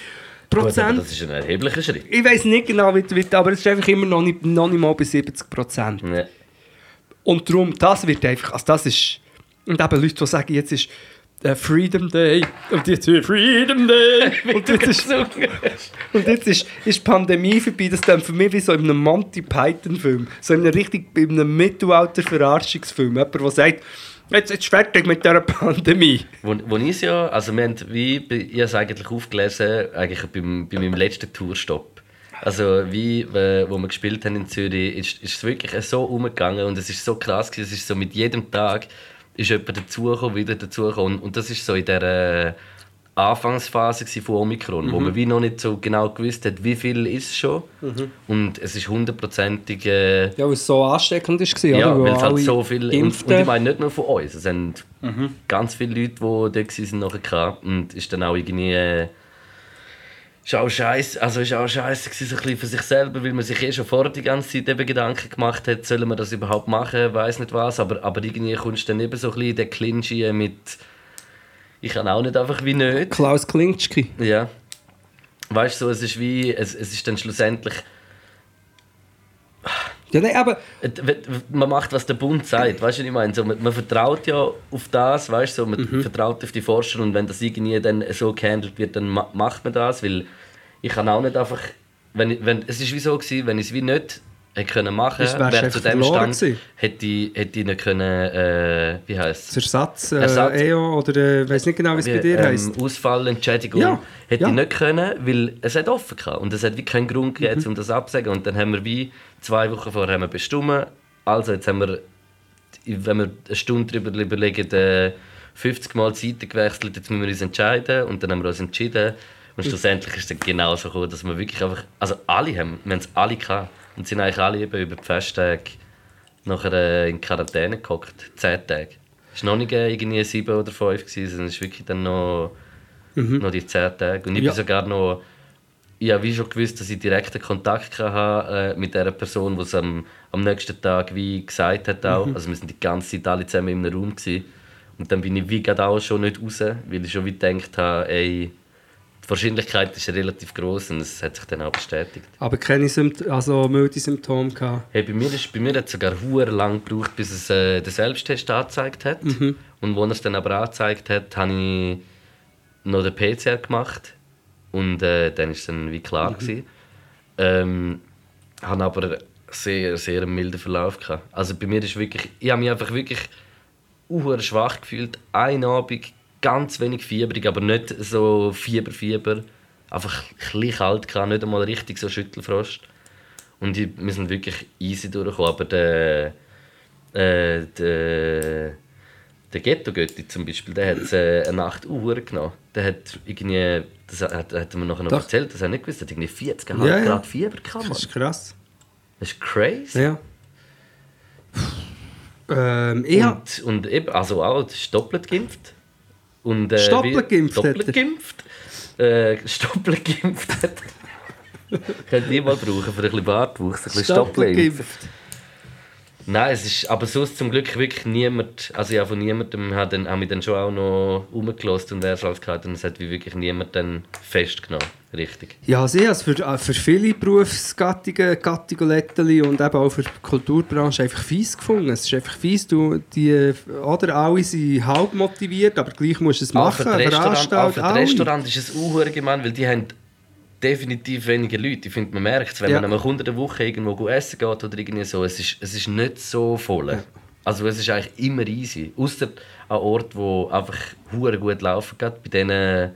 Gut, aber Prozent. das ist ein erheblicher Schritt. Ich weiß nicht genau, wie, wie, aber es ist einfach immer noch nicht, noch nicht mal bei 70 Prozent. Ja. Und darum, das wird einfach, also das ist, und eben Leute, die sagen, jetzt ist äh, Freedom Day, und jetzt ist Freedom Day, (laughs) und jetzt ist, und jetzt ist, ist die Pandemie vorbei, das ist dann für mich wie so in einem Monty Python Film, so in einem richtig, in einem Mittelalter-Verarschungsfilm, jemand, der sagt, jetzt ist fertig mit dieser Pandemie. Wo, wo es ja, also wir haben, wie, ich habe es eigentlich aufgelesen, eigentlich beim, bei meinem letzten Tourstopp. Also wie, äh, wo wir gespielt haben in Zürich, ist, ist es wirklich so umgegangen und es ist so krass gewesen, es ist so mit jedem Tag ist jemand dazugekommen, wieder dazugekommen und, und das ist so in der äh, Anfangsphase von Omikron, wo man wie noch nicht so genau gewusst hat, wie viel ist es schon und es ist hundertprozentig äh, Ja, weil es so ansteckend war, ja, oder? weil es halt so viel. Und, und ich meine nicht nur von uns. Es sind ganz viele Leute, die dort waren nachher gehabt. Und ist dann auch irgendwie. Äh, ist auch scheiße, also ist auch scheiße so ein bisschen für sich selber, weil man sich eh schon vorher die ganze Zeit eben Gedanken gemacht hat, sollen wir das überhaupt machen, weiß nicht was, aber, aber irgendwie kommst du dann eben so ein bisschen in den Clinch mit ich kann auch nicht einfach wie nicht. Klaus Klinitschki. Ja. Weißt du, so, es ist wie, es, es ist dann schlussendlich Ja, nein, aber Äh, man macht, was der Bund sagt, weißt du, was ich meine? So, man, man vertraut ja auf das, weißt du, so, man vertraut auf die Forscher und wenn das irgendwie dann so gehandelt wird, dann ma macht man das, weil ich kann auch nicht einfach, wenn, wenn es ist wie so gewesen, wenn ich es wie nicht hätte können machen, wärst wäre zu dem Stand, gewesen. hätte ich, hätte ich nicht können, äh, wie heißt das Ersatz, äh, Ersatz. EO oder äh, weiß nicht genau, wie es bei dir heisst. ähm, Ausfall, Entschädigung, Ja, hätte ja. ich nicht können, weil es hat offen gehabt und es hat wie keinen Grund gegeben, Mhm. um das abzusagen. Und dann haben wir wie zwei Wochen vorher haben wir bestimmt, also jetzt haben wir, wenn wir eine Stunde darüber überlegen, äh, 50 Mal die Seite gewechselt, jetzt müssen wir uns entscheiden und dann haben wir uns entschieden. Und schlussendlich ist es dann genau so gekommen, dass wir wirklich einfach, also alle haben, wir haben es alle gehabt und sind eigentlich alle eben über die Festtage nachher in Quarantäne gehockt, 10 Tage. Es war noch nicht äh, irgendwie 7 oder 5, gewesen, sondern es ist wirklich dann noch, noch die 10 Tage. Und ich Ja. bin sogar noch, ich habe wie schon gewusst, dass ich direkten Kontakt hatte äh, mit der Person, die es am, am nächsten Tag wie gesagt hat auch. Also wir sind die ganze Zeit alle zusammen in einem Raum gewesen. Und dann bin ich wie gerade auch schon nicht raus, weil ich schon wie gedacht habe, ey, die Wahrscheinlichkeit ist relativ groß und es hat sich dann auch bestätigt. Aber keine Symptome, also milde Symptome gehabt. Hey, bei mir, ist, bei mir hat es sogar hure lang gebraucht, bis es äh, den Selbsttest angezeigt hat. Und als er es dann aber angezeigt hat, habe ich noch den PCR gemacht. Und äh, dann war es dann wie klar. Gewesen. Ähm, habe aber sehr, sehr einen milden Verlauf gehabt. Also bei mir ist wirklich, ich habe mich einfach wirklich schwach gefühlt. Ein Abend ganz wenig fiebrig, aber nicht so Fieber, Fieber. Einfach ein bisschen kalt gehabt, nicht einmal richtig so Schüttelfrost. Und ich, wir sind wirklich easy durchgekommen. Aber der, äh, der, der Ghetto-Götti zum Beispiel, der hat äh, eine Nacht Uhr genommen. Der hat irgendwie, das hat, hat er mir nachher noch Doch. erzählt, das hat er nicht gewusst, er hat irgendwie 40 Ja, ja. Grad Fieber gehabt. Das ist krass. Das ist crazy. Ja. Ähm, ich Und, und eben, also auch, das ist doppelt geimpft. Und, äh, wie- geimpft hat er. Geimpft. Äh, doppelt geimpft hat er. (laughs) Könnt ihr mal brauchen für ein bisschen Bartwuchs, ein bisschen Stoppeln. geimpft. Nein, es ist, aber sonst zum Glück wirklich niemand, also habe von niemandem, habe dann, dann schon auch noch rumgelassen und gehabt und es hat wie wirklich niemand dann festgenommen, richtig. Ja, sie also für, äh, für viele Berufsgattungen, Gattungen und eben auch für die Kulturbranche einfach fies gefunden. Es ist einfach fies, du, die, oder alle sind halb motiviert, aber gleich musst du es Auch machen. für das Restaurant, auch. Restaurant ist es auch gemein, weil die haben definitiv weniger Leute. Ich finde, man merkt es, wenn Ja. man einmal unter der Woche irgendwo essen geht oder irgendwie so, es ist, es ist nicht so voll. Also es ist eigentlich immer easy. Außer an Orten, wo einfach gut laufen geht. Bei denen,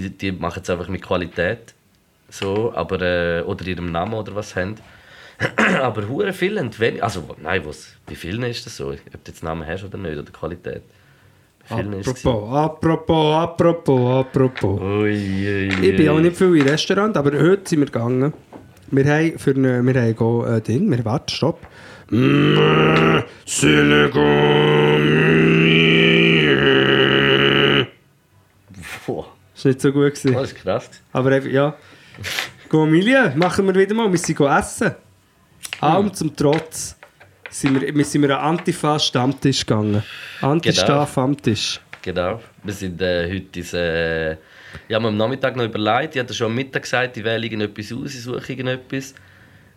die, die machen es einfach mit Qualität. So, aber, äh, oder ihrem Namen oder was haben. (clears throat) aber hure viele haben wenig, also nein, was, bei vielen ist das so, ob du jetzt Namen hast oder nicht, oder Qualität. Apropos, apropos, apropos, apropos. Ui, ui, Ich bin auch ui. nicht viel im Restaurant, aber heute sind wir gegangen. Wir haben für eine, wir haben go, äh, Ding, wir warten, stopp. Mm, Silicon. Das war nicht so gut. Gewesen. das ist krass. Aber ja. Gomilie, machen wir wieder mal. Wir sind essen. Allem zum Trotz sind wir, wir sind wir an Antifa-Stammtisch gegangen. Anti-Staff-Stammtisch. Genau. Wir sind äh, heute ins, äh, ja, wir haben am Nachmittag noch überlegt. Ich hatte schon am Mittag gesagt, ich wähle irgendetwas aus, ich suche irgendetwas,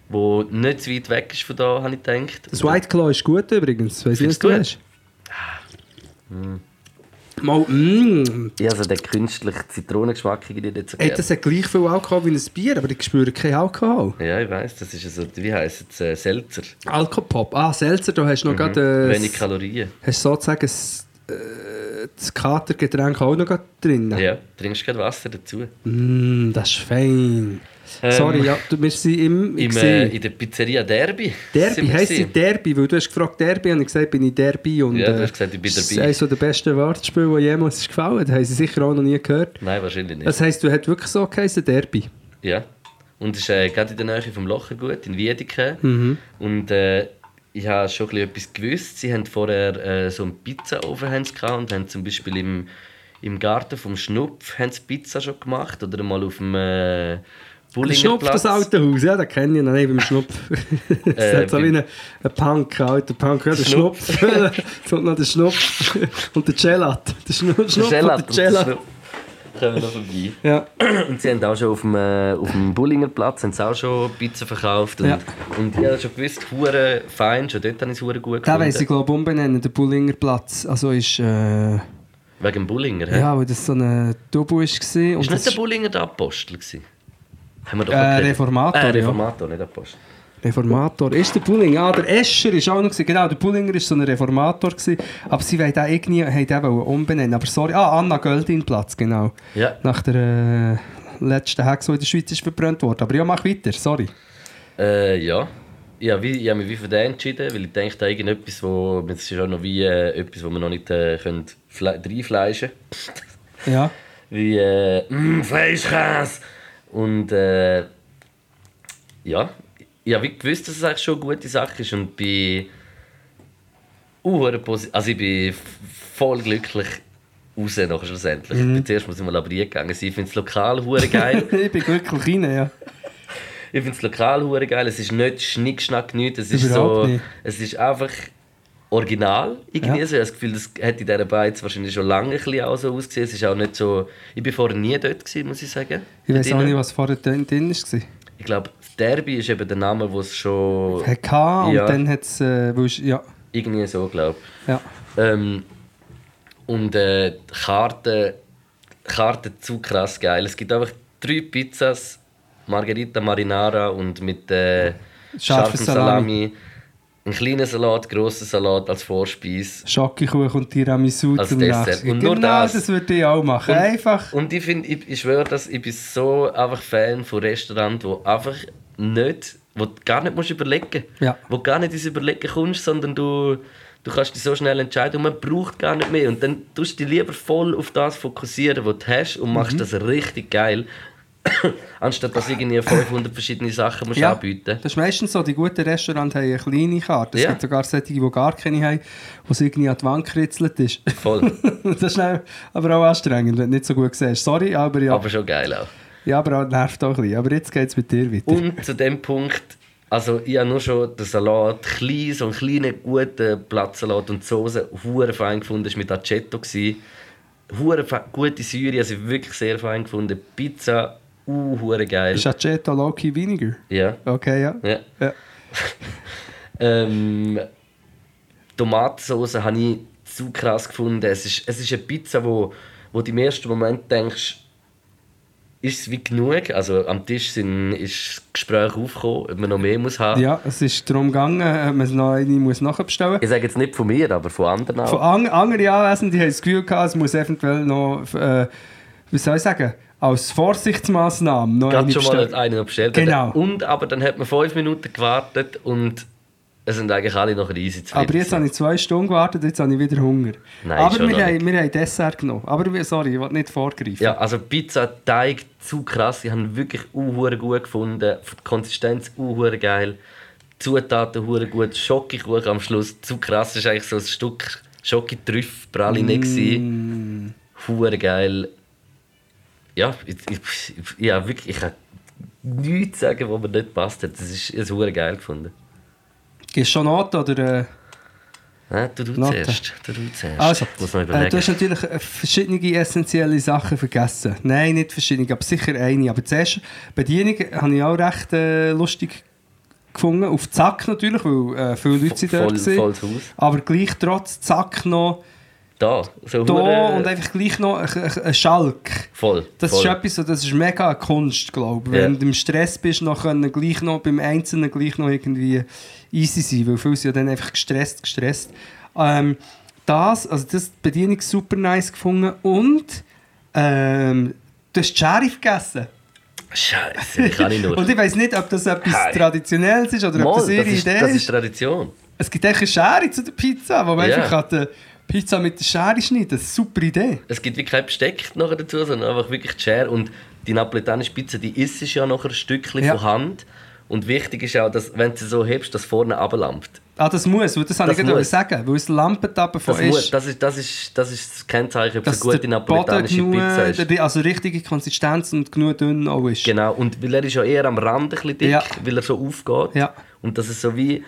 wo nicht zu weit weg ist von da, habe ich gedacht. Das White Claw ist gut übrigens. Weiss nicht, was du du hast. Mal, mm, Ja, also der künstliche Zitronengeschmack irgendwie nicht so ey, gerne. das hat gleich viel Alkohol wie ein Bier, aber ich spüre keinen Alkohol. Ja, ich weiß, das ist ja so, wie heisst es, äh, Seltzer. Alkopop. Ah, Seltzer, da hast du noch Mhm. gerade... Äh, Wenig Kalorien. hast du sozusagen das, äh, das Katergetränk auch noch drin. Ja, trinkst gerade Wasser dazu. Mm, das ist fein. Ähm, Sorry, ja, du, wir sind im... Im, äh, in der Pizzeria Derby. Derby, heisst sie. Derby? Weil du hast gefragt Derby und ich gesagt, bin ich Derby. Und, Ja, du äh, hast gesagt, ich bin Das ist Derby. eines der besten Wortspiele, die jemals ist gefallen. Das haben sie sicher auch noch nie gehört. Nein, wahrscheinlich nicht. Das heisst, du hast wirklich so geheißen, Derby. Ja. Und es ist äh, gerade in der Nähe vom Lochergut in Wiedeke. Mhm. Und äh, ich habe schon ein bisschen etwas gewusst. Sie haben vorher äh, so einen Pizzaofen und haben zum Beispiel im, im Garten vom Schnupf haben Pizza schon gemacht oder mal auf dem äh, Schnupf, das alte Haus, ja, das kenne ich noch nicht beim Schnupf. (laughs) das Äh, hat so wie ein, ein Punk, alter Punk. Ja, der Schnupf. Schnupf. Jetzt (laughs) kommt noch der Schnupf und der Gelat. Der Schnu Schnupf Der und der und Gelat. Schnupf. Kommen wir noch vorbei. Ja. Und sie haben auch schon auf dem, äh, auf dem Bullingerplatz haben sie auch schon Pizza verkauft. Und, Ja. und ich habe schon gewusst, hure fein, schon dort habe ich es hure gut Den gefunden. weiss ich, glaube ich, umbenennen, der Bullinger Platz. Also ist... Äh, Wegen dem Bullinger. hä? ja, weil das so ein Double war. Und Ist das nicht der Bullinger der Apostel? Gewesen? Haben wir doch Äh. Reformator, Äh, ja. Reformator, nicht Apostel. Reformator. Ist der Bullinger? Ah, der Escher ist auch noch. Gewesen. Genau, der Bullinger war so ein Reformator. Gewesen. Aber sie wollen den irgendwie haben den umbenennen. Aber sorry. Ah, Anna Göldin-Platz, genau. Ja. Nach der äh, letzten Hexe, die in der Schweiz ist verbrannt worden. Aber ja, mach weiter, sorry. Äh, ja. Habe, wie, ich habe mich wie für den entschieden, weil ich denke, da irgendetwas, wo, das ist auch noch wie äh, etwas, wo wir noch nicht äh, können fle reinfleischen Ja. (laughs) Wie äh, mm, Fleischkäse. Und äh, ja, ich habe gewusst, dass es eigentlich schon eine gute Sache ist und bin uh, also ich bin voll glücklich raus nachher schlussendlich. Mhm. Zuerst muss ich mal aber gegangen sein. Ich finde das Lokal hure geil. (laughs) ich bin glücklich rein, ja. Ich finde das Lokal hure geil. Es ist nicht schnickschnack nichts. Es ist Überhaupt so, nicht. es ist einfach original irgendwie. Ja. Ich habe das Gefühl, das hat in dieser Beiz wahrscheinlich schon lange ein bisschen auch so ausgesehen. Es ist auch nicht so. Ich bin vorher nie dort gewesen, muss ich sagen. Ich weiß auch nicht, was vorher drin war. Ich glaube, Derby ist eben der Name, wo es schon und Ja. dann hat es. Äh, ja. irgendwie so glaube. ja. Ähm, und äh, die Karte, Karte zu krass geil. Es gibt einfach drei Pizzas, Margherita Marinara und mit äh, Scharfe scharfem Salami. Salami. Ein kleiner Salat, grosser Salat als Vorspeise. Schokokuchen und Tiramisu Als zum Dessert. Nachtisch. Und nur genau das. das würde ich auch machen. Und- Einfach. Und ich finde, ich, ich schwöre, dass ich bin so einfach Fan von Restaurants, wo einfach nicht, wo du gar nicht musst überlegen, Ja. wo du gar nicht ins Überlegen kommst, sondern du, du kannst dich so schnell entscheiden und man braucht gar nicht mehr. Und dann tust du dich lieber voll auf das fokussieren, was du hast und machst Mhm. das richtig geil, (coughs) anstatt dass irgendwie 500 verschiedene Sachen musst Ja, anbieten. das ist meistens so, die guten Restaurants haben eine kleine Karte. Es Ja. gibt sogar solche, die gar keine haben, wo es irgendwie an die Wand gekritzelt ist. Voll, (laughs) das ist aber auch anstrengend, wenn du nicht so gut siehst. Sorry, aber ja, aber schon geil auch. ja aber auch nervt auch ein bisschen. Aber jetzt geht es mit dir weiter. Und zu dem Punkt Also ich habe nur schon den Salat klein, so einen kleinen, guten Blattsalat und die Soße hure fein gefunden. Das war mit Aceto. Hure gute Säure, also wirklich sehr fein gefunden. Pizza, uh, geil. Ist Aceto Loki weniger? Ja, Okay, ja. ja. ja. (laughs) Ähm, Tomatensauce habe ich zu krass gefunden. Es ist, es ist eine Pizza, wo, wo du im ersten Moment denkst, ist es wie genug? Also am Tisch sind, ist das Gespräch aufgekommen, ob man noch mehr muss haben. Ja, es ist darum gegangen, ob man noch eine muss nachbestellen Ich sage jetzt nicht von mir, aber von anderen auch. Von an, anderen Anwesenden haben das Gefühl gehabt, es muss eventuell noch, äh, wie soll ich sagen, als Vorsichtsmaßnahme noch Gerade schon mal bestellen. einen bestellt. Genau. Und aber dann hat man fünf Minuten gewartet und es sind eigentlich alle noch easy zufrieden. Aber jetzt habe ich zwei Stunden gewartet, jetzt habe ich wieder Hunger. Nein, Aber wir haben, wir haben Dessert genommen. Aber wir- sorry, ich will nicht vorgreifen. Ja, also Pizza, Teig, zu krass. Ich habe ihn wirklich uhuere gut gefunden. Die Konsistenz uhuere geil. Zutaten hure gut. Schokokuchen am Schluss, zu krass. Das war eigentlich so ein Stück Schokitrüff, Praline. Mm. Hure geil. Ja, ich, ich, ich, ja, wirklich, ich kann nichts sagen, was mir nicht passt hat. Das ist es hure geil gefunden. Gehst du schon Noten oder... Äh, Ja, du, du Noten. zuerst. Du, du zuerst. Also, Muss man äh, du hast natürlich äh, verschiedene essentielle Sachen vergessen. Nein, nicht verschiedene, aber sicher eine. Aber zuerst, Bedienung habe ich auch recht äh, lustig gefunden. Auf Zack natürlich, weil äh, viele Leute sind dort Voll, waren. volles Haus. Aber gleich trotz Zack noch Da, so da hure- und einfach gleich noch ein, Schalk. Voll. Das voll. ist etwas, das ist mega eine Kunst, glaube ich. Wenn du im Stress bist, noch können gleich noch beim Einzelnen gleich noch irgendwie easy sein, weil viele sind ja dann einfach gestresst, gestresst. Ähm, das, also das die Bedienung super nice gefunden und ähm, du hast Sherry vergessen. Scheiße, ich kann nicht nur. (laughs) Und ich weiß nicht, ob das etwas Hi. Traditionelles ist oder ob Mal, das ihre das, ist, Idee das ist. ist Tradition. Es gibt echt eine Schere zu der Pizza, wo man Ja. einfach kann Pizza mit der Schere schneiden Das ist eine super Idee. Es gibt wie kein Besteck nachher dazu, sondern einfach wirklich die Schere. Und die napoletanische Pizza, die isst ja nachher ein Stückchen Ja. von Hand. Und wichtig ist auch, dass, wenn du sie so hebst, dass vorne runterlampt. Ah, das muss, weil das, habe Das ich gerade sagen, weil es Lampen aber von Das, muss, ist. das, ist, das, ist, das ist das Kennzeichen, ob es dass eine gute der napoletanische Boden Pizza ist. genug, also richtige Konsistenz und genug dünn auch ist. Genau, und weil er ist ja eher am Rand ein bisschen dick, Ja. weil er so aufgeht. Ja. Und dass es so wie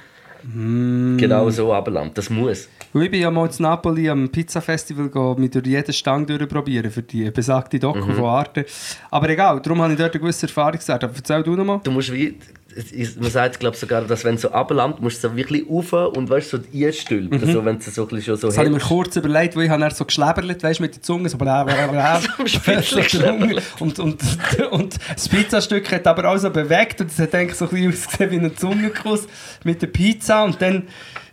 genau so runterlampt. Das muss. Weil ich bin ja mal in Napoli am Pizza-Festival go, mich durch jeden Stang durchprobieren für die besagte Doku Mhm. von Arte. Aber egal, darum habe ich dort eine gewisse Erfahrung gesagt. Aber erzähl du nochmal. Du musst wie, ist- man sagt glaube sogar, dass wenn es so runterlampt, musst du so wirklich rauf und weißt, so einstülpen. Also wenn du so ein schon so Mhm. Das habe ich mir kurz überlegt, weil ich habe so geschleberlet, weißt, mit der Zunge, so bla bla bla. Und, und, und das Pizzastück hat aber auch so bewegt und es hat eigentlich so ein bisschen ausgesehen wie ein Zungenkuss mit der Pizza und dann,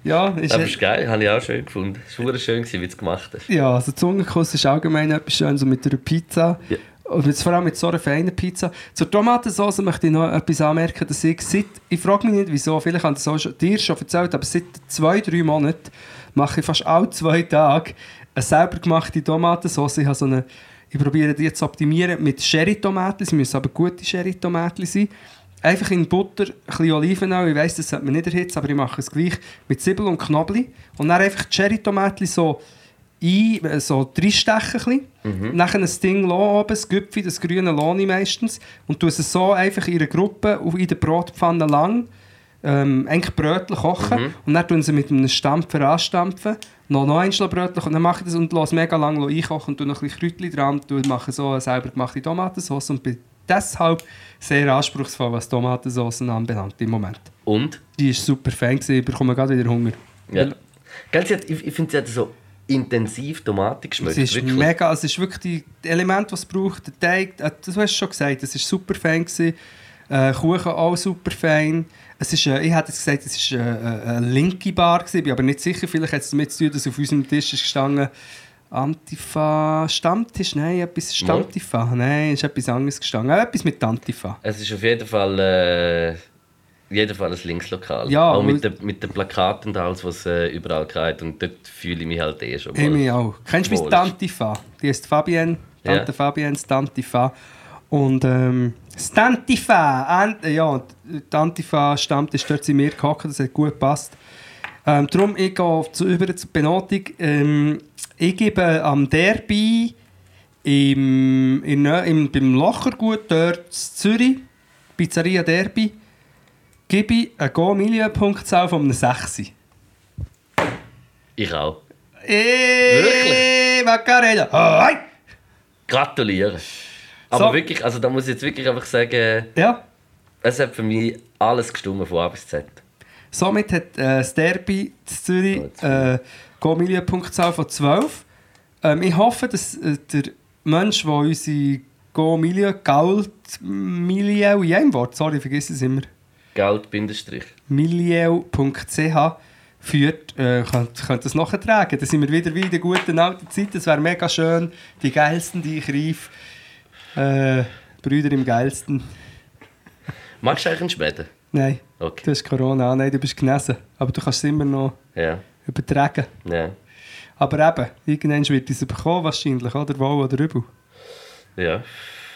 ja, ist Aber ist geil, habe ich auch schön gefunden. Es war schön, wie du es gemacht hast. Ja, also Zungenkuss ist allgemein etwas Schönes und mit einer Pizza. Ja. Und jetzt vor allem mit so einer feinen Pizza. Zur Tomatensauce möchte ich noch etwas anmerken, dass ich seit, ich frage mich nicht wieso, vielleicht habe ich schon, dir schon erzählt, aber seit zwei, drei Monaten mache ich fast alle zwei Tage eine selber gemachte Tomatensauce. Ich habe so eine, ich probiere die zu optimieren mit Sherry-Tomaten, sie müssen aber gute Sherry-Tomaten sein. Einfach in Butter, ein bisschen Olivenöl, ich weiss, das sollte man nicht erhitzen, aber ich mache es gleich mit Zwiebeln und Knoblauch. Und dann einfach die Sherry-Tomaten so ein, äh, so reinstechen. Mhm. Nachher ein Ding oben, das Gipfel, das grüne lohne meistens. Und tue es so einfach in einer Gruppe in der Brotpfanne lang, ähm, eigentlich Brötchen kochen. Und dann tun sie mit einem Stampfer anstampfen. Noch, noch ein Brötchen und dann mache ich das und lasse mega lange einkochen und tue noch ein bisschen Kräutchen dran und mache so eine selber gemachte Tomatensauce und bin deshalb sehr anspruchsvoll, was Tomatensauce anbelangt im Moment. Und? Die ist super fein gewesen, ich bekomme gerade wieder Hunger. Ja. Gell, ich ich finde, sie hat so intensiv Tomatik geschmeckt. Es ist wirklich. mega, es ist wirklich die die Elemente, die es braucht. Der Teig, äh, das hast du schon gesagt, es ist super fein gewesen. Äh, Kuchen auch super fein. Es ist, äh, ich hätte jetzt gesagt, es war äh, eine linke Bar, gewesen, bin aber nicht sicher. Vielleicht hat es damit zu tun, dass auf unserem Tisch ist gestanden Antifa Stammtisch? Nein, etwas Stammtifa. Nein, ist etwas anderes gestanden. Äh, etwas mit Antifa. Es ist auf jeden Fall, jeden Fall ein Linkslokal. Ja, auch mit, den, mit den Plakaten und alles, was äh, überall geht. Und dort fühle ich mich halt eh schon Ich mich auch. Kennst du meine Tantifa? Die heißt Fabienne. Tante Fabienne Stantifa. Und ähm, Stantifa! An ja, die Antifa stammt, ist dort in mir gehockt, das hat gut gepasst. Ähm, darum, ich gehe zu, über zur Benotung. Ähm, ich gebe am Derby im, in, im, beim Lochergut dort in Zürich, Pizzeria Derby, gebe ich eine Go-Million-Punktzahl von einem 6. Ich auch. Ey, Macarena! Oh, hey. Gratuliere. Aber So. wirklich, also da muss ich jetzt wirklich einfach sagen, Ja, es hat für mich alles gestimmt von A bis Z. somit hat äh, das Derby in Zürich äh, Go-Million-Punktzahl von 12. Ähm, ich hoffe, dass äh, der Mensch, der unsere Go-Million, Geld, Million, in einem Wort, sorry, ich vergesse es immer, Geld, Bindestrich. milieu.ch führt, äh, könnt, könnt das nachtragen. Da sind wir wieder wie in der guten alten Zeit. Das wäre mega schön. Die geilsten, die ich rief. Äh, Brüder im geilsten. Magst du eigentlich einen Schweden? Nein, Okay. du hast Corona. Ah, Nein, du bist genesen. Aber du kannst es immer noch Ja. übertragen. Ja. Aber eben, irgendwann wird es bekommen, wahrscheinlich, oder? Wohl oder übel. Ja.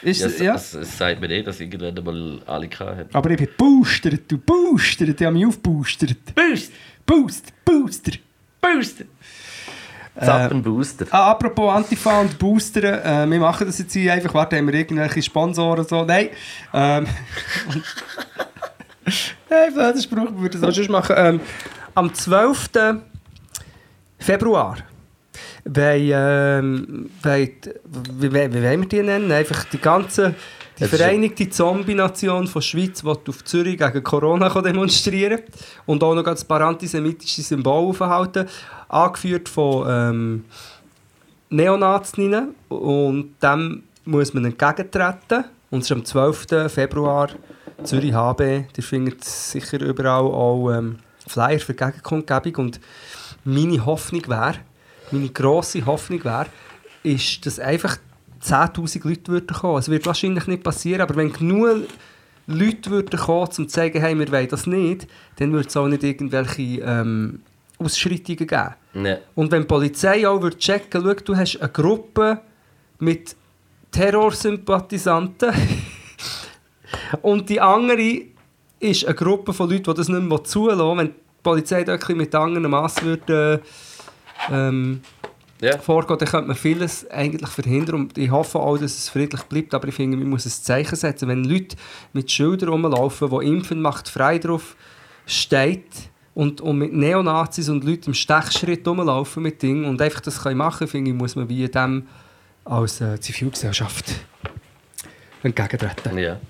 Ist ja, es, ja. Es, es sagt mir eh, dass irgendwann einmal alle hatten. Aber ich bin boostert, du boostert, ich habe mich aufboostert. Boost! Boost, Booster. Booster! Zappen Booster. Ah, apropos Antifa und Boostern, äh, wir machen das jetzt hier einfach, warte, haben wir irgendwelche Sponsoren oder so? Nein. Ähm, (laughs) Nein, blöder Spruch, wir würden das auch sonst machen. Ähm, am 12. Februar wollen, ähm, wie, wie, wie wollen wir die nennen? Einfach die ganze die Vereinigte Zombie-Nation von Schweiz, die auf Zürich gegen Corona demonstrieren und auch noch ganz paar antisemitische Symbole aufhalten, angeführt von ähm, Neonazinnen und dem muss man entgegentreten und es ist am 12. Februar Zürich HB, ihr findet sicher überall auch ähm, Flyer für Gegenkundgebung und meine Hoffnung wäre, meine grosse Hoffnung wäre, ist, dass einfach 10'000 Leute würden kommen. Es wird wahrscheinlich nicht passieren, aber wenn genug Leute würden kommen, um zu zeigen, hey, wir wollen das nicht, dann würde es auch nicht irgendwelche ähm, Ausschreitungen geben. Nee. Und wenn die Polizei auch würde checken würde, du hast eine Gruppe mit Terrorsympathisanten (laughs) und die andere ist eine Gruppe von Leuten, die das nicht mehr zulassen wenn die Polizei da mit anderen Massen würde äh, ähm, Ja. vorgehen, dann könnte man vieles eigentlich verhindern und ich hoffe auch, dass es friedlich bleibt, aber ich finde, man muss ein Zeichen setzen. Wenn Leute mit Schildern rumlaufen, wo Impfen macht frei drauf steht und, und mit Neonazis und Leuten im Stechschritt rumlaufen mit Dingen und einfach das können machen finde ich, muss man wie dem als äh, Zivilgesellschaft entgegentreten. Ja.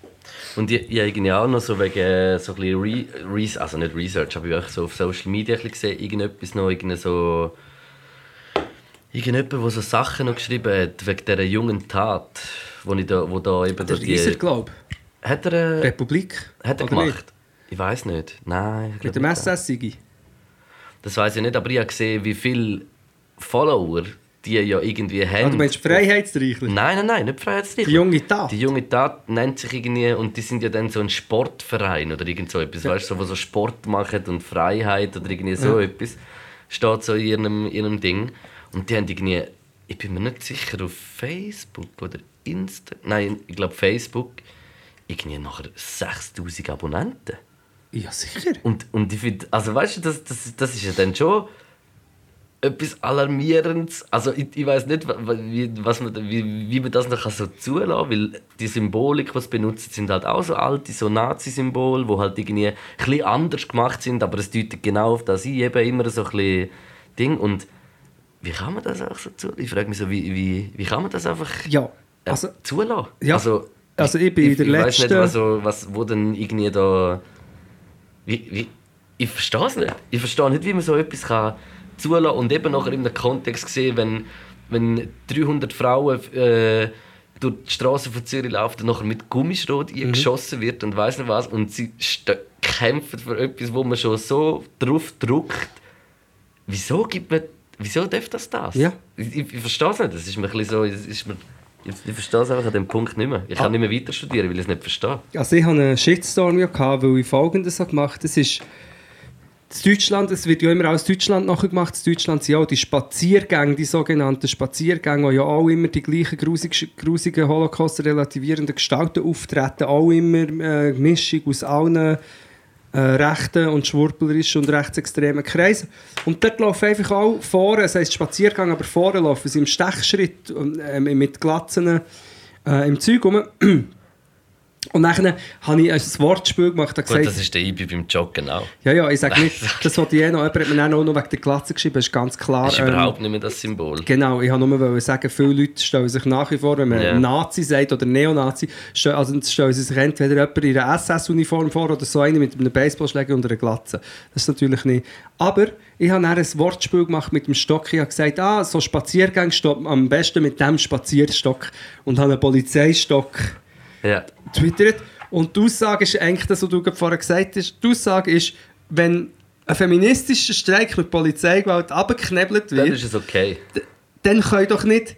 Und ich, ich habe irgendwie auch noch so wegen äh, so ein bisschen Re, Re, also nicht Research, aber ich habe so auf Social Media ein bisschen gesehen, irgendetwas noch, irgendeine so irgendjemand, der so Sachen noch geschrieben hat, wegen dieser jungen Tat, wo, ich da, wo da eben Der da Rieser, glaube Hat er, äh, Republik. hat er gemacht? nicht? Ich weiß nicht. Nein, Mit dem. SS-Sigi. Das weiß ich nicht, aber ich habe gesehen, wie viele Follower die ja irgendwie haben. Ah, du meinst Freiheitsreichler? Nein, nein, nein, nicht Freiheitsreich. Die junge Tat? Die junge Tat nennt sich irgendwie, und die sind ja dann so ein Sportverein oder irgend so etwas, weißt du, so, wo so Sport machen und Freiheit oder irgendwie so etwas, steht so in ihrem, ihrem Ding. Und die haben irgendwie, ich bin mir nicht sicher, auf Facebook oder Insta, nein, ich glaube Facebook, irgendwie nachher 6000 Abonnenten. Ja, sicher. Und, und ich finde, also weißt du, das, das, das ist ja dann schon etwas Alarmierendes. Also ich, ich weiß nicht, wie, was man, wie, wie man das noch so zulassen kann, weil die Symbolik, die sie benutzen, sind halt auch so alte, so Nazi-Symbole, die halt irgendwie ein bisschen anders gemacht sind, aber es deutet genau auf das ein, eben immer so ein bisschen Ding. Und wie kann man das auch so zulassen? Ich frage mich so, wie, wie, wie kann man das einfach Ja, äh, also zulassen? Ja. Also, Also ich bin der ich weiss nicht, Letzte- was, so, was, wo denn irgendwie da... Wie, wie, ich verstehe es nicht. Ich verstehe nicht, wie man so etwas kann zulassen und eben nachher in einem Kontext sehen, wenn, wenn 300 Frauen äh, durch die Straße von Zürich laufen und nachher mit Gummischrot Mhm. geschossen wird und weiß nicht was und sie kämpfen für etwas, wo man schon so drauf drückt. Wieso gibt man... Wieso darf das das? Ja. Ich, ich, verstehe es nicht. Das ist mir ein bisschen so... Ist mir, ich, ich verstehe es einfach an dem Punkt nicht mehr. Ich kann Ah. nicht mehr weiter studieren, weil ich es nicht verstehe. Also ich hatte einen Shitstorm, gehabt, weil ich Folgendes gemacht habe. Das ist in Deutschland, es wird ja immer aus Deutschland nachgemacht. In Deutschland sind ja auch die Spaziergänge, die sogenannten Spaziergänge, die ja auch immer die gleichen grusig, grusigen Holocaust-relativierenden Gestalten auftreten. Auch immer äh, Mischung aus allen äh, rechten und schwurblerischen und rechtsextremen Kreisen. Und dort laufen einfach auch vorne, es heisst Spaziergang, aber vorne laufen sie im Stechschritt und, äh, mit Glatzen äh, im Zeug rum. (clears throat) Und dann habe ich ein Wortspiel gemacht Gut, gesagt, das ist der Ibi beim Joggen auch. ja, ja, ich sage nicht, (laughs) das wollte ich eh noch, jemand hat mir auch noch wegen der Glatze geschrieben, ist ganz klar. Das ist ähm, überhaupt nicht mehr das Symbol. Genau, ich wollte nur sagen, viele Leute stellen sich nach wie vor, wenn man Ja. Nazi sagt oder Neonazi, also stellen sie sich entweder jemand in einer SS-Uniform vor oder so einen mit einem Baseballschläger und einer Glatze. Das ist natürlich nicht. Aber ich habe dann ein Wortspiel gemacht mit dem Stock. Ich habe gesagt, ah, so Spaziergang stoppt am besten mit dem Spazierstock und habe einen Polizeistock Ja. twittert. Und die Aussage ist eigentlich das, was du vorher gesagt hast. Die Aussage ist, wenn ein feministischer Streik mit Polizeigewalt abgeknebelt Dann wird, ist es okay. dann können doch nicht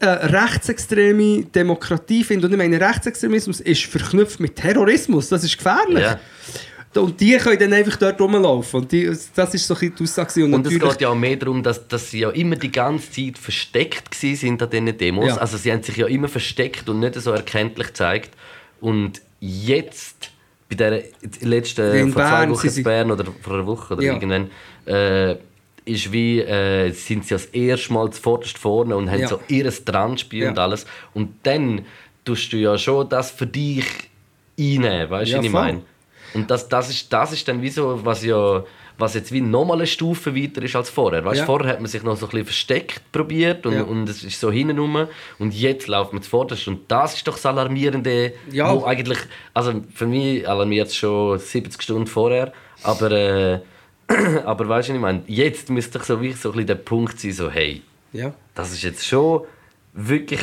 eine rechtsextreme Demokratie finden. Und ich meine, Rechtsextremismus ist verknüpft mit Terrorismus. Das ist gefährlich. Ja. Und die können dann einfach dort rumlaufen. Und die, das ist so ein die Aussage. Und, Und es geht ja auch mehr darum, dass, dass sie ja immer die ganze Zeit versteckt sind an diesen Demos. Ja. Also sie haben sich ja immer versteckt und nicht so erkenntlich gezeigt. Und jetzt, bei der letzten, in vor zwei Bern, Wochen in Bern oder vor einer Woche oder Ja. irgendwann, äh, ist wie, äh, sind sie das erste Mal zuvorderst vorne und haben Ja. so ihres Trandspiel Ja. und alles. Und dann tust du ja schon das für dich einnehmen, weißt du, Ja, was ich meine? Und das, das, ist, das ist dann wie so, was ja was jetzt wie nochmal eine Stufe weiter ist als vorher. Weißt, Ja. Vorher hat man sich noch so ein bisschen versteckt probiert und, Ja. und es ist so hinten rum und jetzt läuft man zuvorderst und das ist doch das Alarmierende, Ja. wo eigentlich, also für mich alarmiert es schon 70 Stunden vorher, aber, äh, (clears throat) aber weißt du, ich meine, jetzt müsste doch so, wie so ein bisschen der Punkt sein, so hey, ja. das ist jetzt schon wirklich,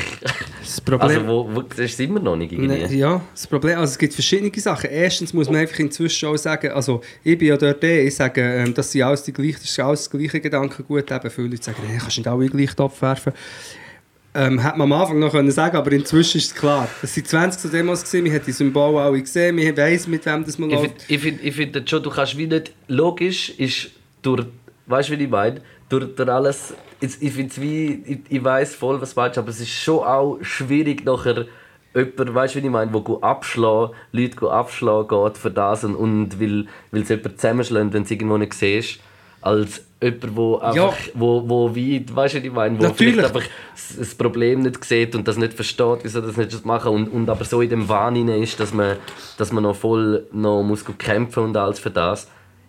Das Problem, also wo, wo, das ist immer noch nicht irgendwie. Ne, ja, das Problem, also es gibt verschiedene Sachen. Erstens muss man einfach inzwischen auch sagen, also ich bin ja dort eh, ich sage, ähm, das sind alles die gleichen, das ist alles das gleiche Gedankengut. Eben viele Leute sagen, nee, kannst nicht alle gleichen Topf werfen. Ähm, hätte man am Anfang noch können sagen aber inzwischen ist es klar. Es waren 20 so Demos, gewesen, man hat die Symbole alle gesehen, man weiss, mit wem das man Ich läuft. finde ich find, ich find schon, du kannst wie nicht, logisch ist durch, weißt du wie ich meine, durch, durch alles, ich, ich finde es wie, ich, ich weiß voll, was du meinst, aber es ist schon auch schwierig nachher, jemand, weißt du wie ich meine, wo go abschlagen, Leute abschlagen geht für das und, und will, will es jemand zusammenschlagen, wenn du es irgendwo nicht siehst, als jemand, wo einfach, Ja. wo, wo wie, weißt du ich meine, wo Natürlich. vielleicht einfach das Problem nicht sieht und das nicht versteht, wieso das nicht machen und, und aber so in dem Wahn ist, dass man, dass man noch voll noch muss kämpfen und alles für das.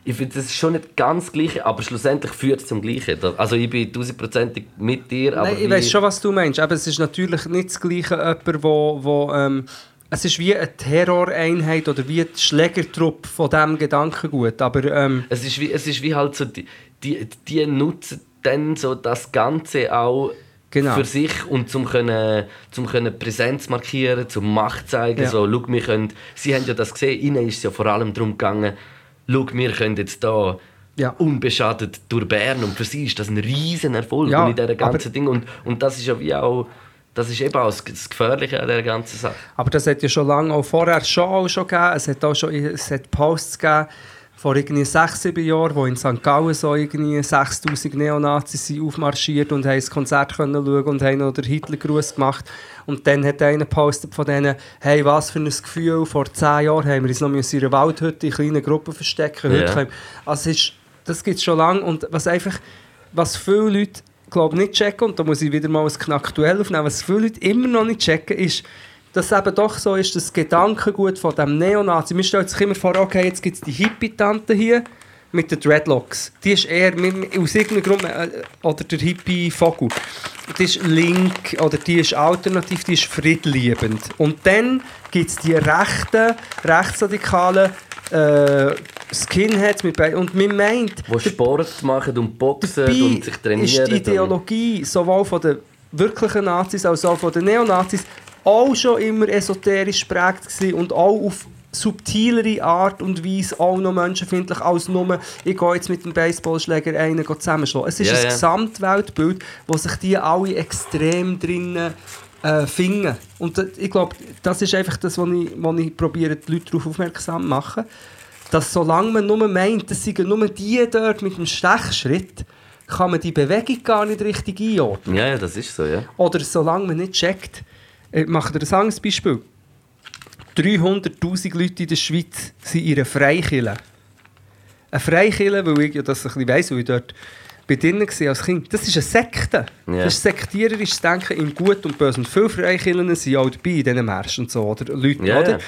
Ich finde, das ist schon nicht ganz das Gleiche, aber schlussendlich führt es zum Gleichen. Also ich bin tausendprozentig mit dir, Nein, ich weiß schon, was du meinst. Aber es ist natürlich nicht das Gleiche, jemand, wo, wo ähm, es ist wie eine Terroreinheit oder wie die Schlägertruppe von diesem Gedankengut. Aber ähm, Es ist wie, es ist wie halt so, die, die, die nutzen dann so das Ganze auch Genau. für sich und zum können, zum können Präsenz markieren, zum Macht zeigen. Ja. So, schau, wir können, sie haben ja das gesehen, ihnen ist es ja vor allem darum gegangen, schau, wir können jetzt da Ja. unbeschadet durch Bern und für sie ist das ein riesen Erfolg Ja, in dieser ganzen Ding und, und das ist ja wie auch das ist eben auch das Gefährliche an dieser ganzen Sache. Aber das hat ja schon lange auch vorher schon, auch schon gegeben. Es hat auch schon es hat Posts gegeben, vor irgendwie sechs, sieben Jahren, wo in St. Gallen so irgendwie 6000 Neonazis sind aufmarschiert und haben das Konzert können schauen und haben noch den Hitlergruß gemacht. Und dann hat einer gepostet von denen, hey, was für ein Gefühl, vor zehn Jahren haben wir uns noch in einer Waldhütte in kleinen Gruppen verstecken. Heute können- Also ist, das gibt es schon lange und was einfach, was viele Leute glaube nicht checken, und da muss ich wieder mal ein Knacktuell aufnehmen, was viele Leute immer noch nicht checken, ist, dass es eben doch so ist, das Gedankengut von dem Neonazi. Wir stellen sich immer vor, okay, jetzt gibt es die Hippie-Tante hier mit den Dreadlocks. Die ist eher aus irgendeinem Grund, äh, oder der Hippie-Vogel. Die ist link, oder die ist alternativ, die ist friedliebend. Und dann gibt es die rechten, rechtsradikalen äh, Skinheads mit Be- und man meint, Wo Sport machen und boxen und sich trainieren. ist die Ideologie sowohl von den wirklichen Nazis als auch von den Neonazis auch schon immer esoterisch geprägt gewesen und auch auf subtilere Art und Weise auch noch menschenfindlich als nur ich gehe jetzt mit dem Baseballschläger einen zusammenschlagen. Es ist Ja, ein ja. Gesamtweltbild, wo sich die alle extrem drinnen äh, finden. Und ich glaube, das ist einfach das, was ich, was ich probiere, die Leute darauf aufmerksam zu machen dass solange man nur meint, das seien nur die dort mit dem Stechschritt, kann man die Bewegung gar nicht richtig einordnen. Ja, ja, das ist so, ja. Oder solange man nicht checkt, äh, ich mache dir ein anderes Beispiel. 300'000 Leute in der Schweiz sind in einer Freikirche. Eine Freikirche, weil ich ja das ein bisschen weiss, weil ich dort drin gewesen als Kind. Das ist eine Sekte. Ja. Das ist sektiererisches Denken in Gut und Böse. Und viele Freikirchen sind auch dabei in diesen Märschen und so, oder Leute, Ja, oder?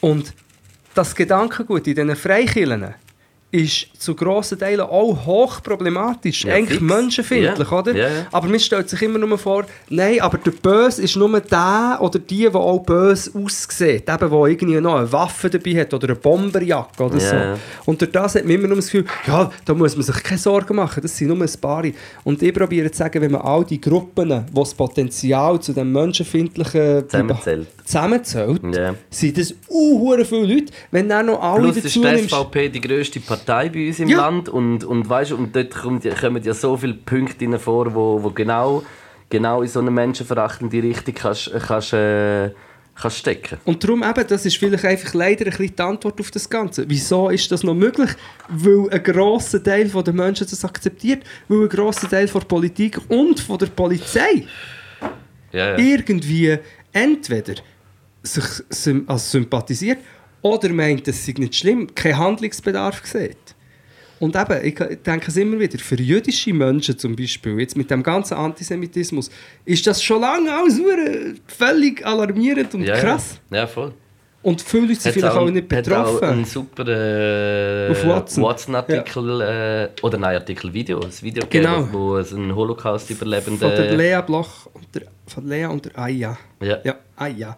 Und das Gedankengut in diesen Freikirchen ist zu grossen Teilen auch hochproblematisch. Ja, Eigentlich fix. menschenfeindlich, Ja, oder? ja. Aber man stellt sich immer nur vor, nein, aber der Böse ist nur der oder die, der auch böse aussieht. Eben, der irgendwie noch eine Waffe dabei hat oder eine Bomberjacke oder so. Und durch das hat man immer nur das Gefühl, ja, da muss man sich keine Sorgen machen, das sind nur ein paar. Und ich probiere zu sagen, wenn man all die Gruppen, die das Potenzial zu dem menschenfeindlichen Zusammenzählt. zusammenzählt, sind das uh, viele Leute. Wenn dann noch alle Plus ist dazu die nimmst... SVP die grösste Partei bei uns im Ja. Land und, und, weißt, und dort kommt, kommen ja so viele Punkte rein vor, wo, wo genau, genau in so eine menschenverachtende Richtung kannst, kannst, äh, kannst stecken. Und darum eben, das ist vielleicht einfach leider ein bisschen die Antwort auf das Ganze. Wieso ist das noch möglich? Weil ein grosser Teil der Menschen das akzeptiert, weil ein grosser Teil der Politik und von der Polizei Ja, ja. irgendwie entweder sich also sympathisiert oder meint, es sei nicht schlimm, keinen Handlungsbedarf sieht. Und eben, ich denke es immer wieder, für jüdische Menschen zum Beispiel, jetzt mit dem ganzen Antisemitismus, ist das schon lange alles völlig alarmierend und ja, krass. Ja, ja voll. Und viele Leute sind vielleicht auch, nicht hat auch betroffen. einen super äh, Auf Watson. Watson-Artikel, äh, oder nein, Artikel Video, ein Video Genau. gegeben, wo es einen Holocaust-Überlebenden... Von der Lea Bloch und der, von Lea und der Aya. Ja. Ja, Aya.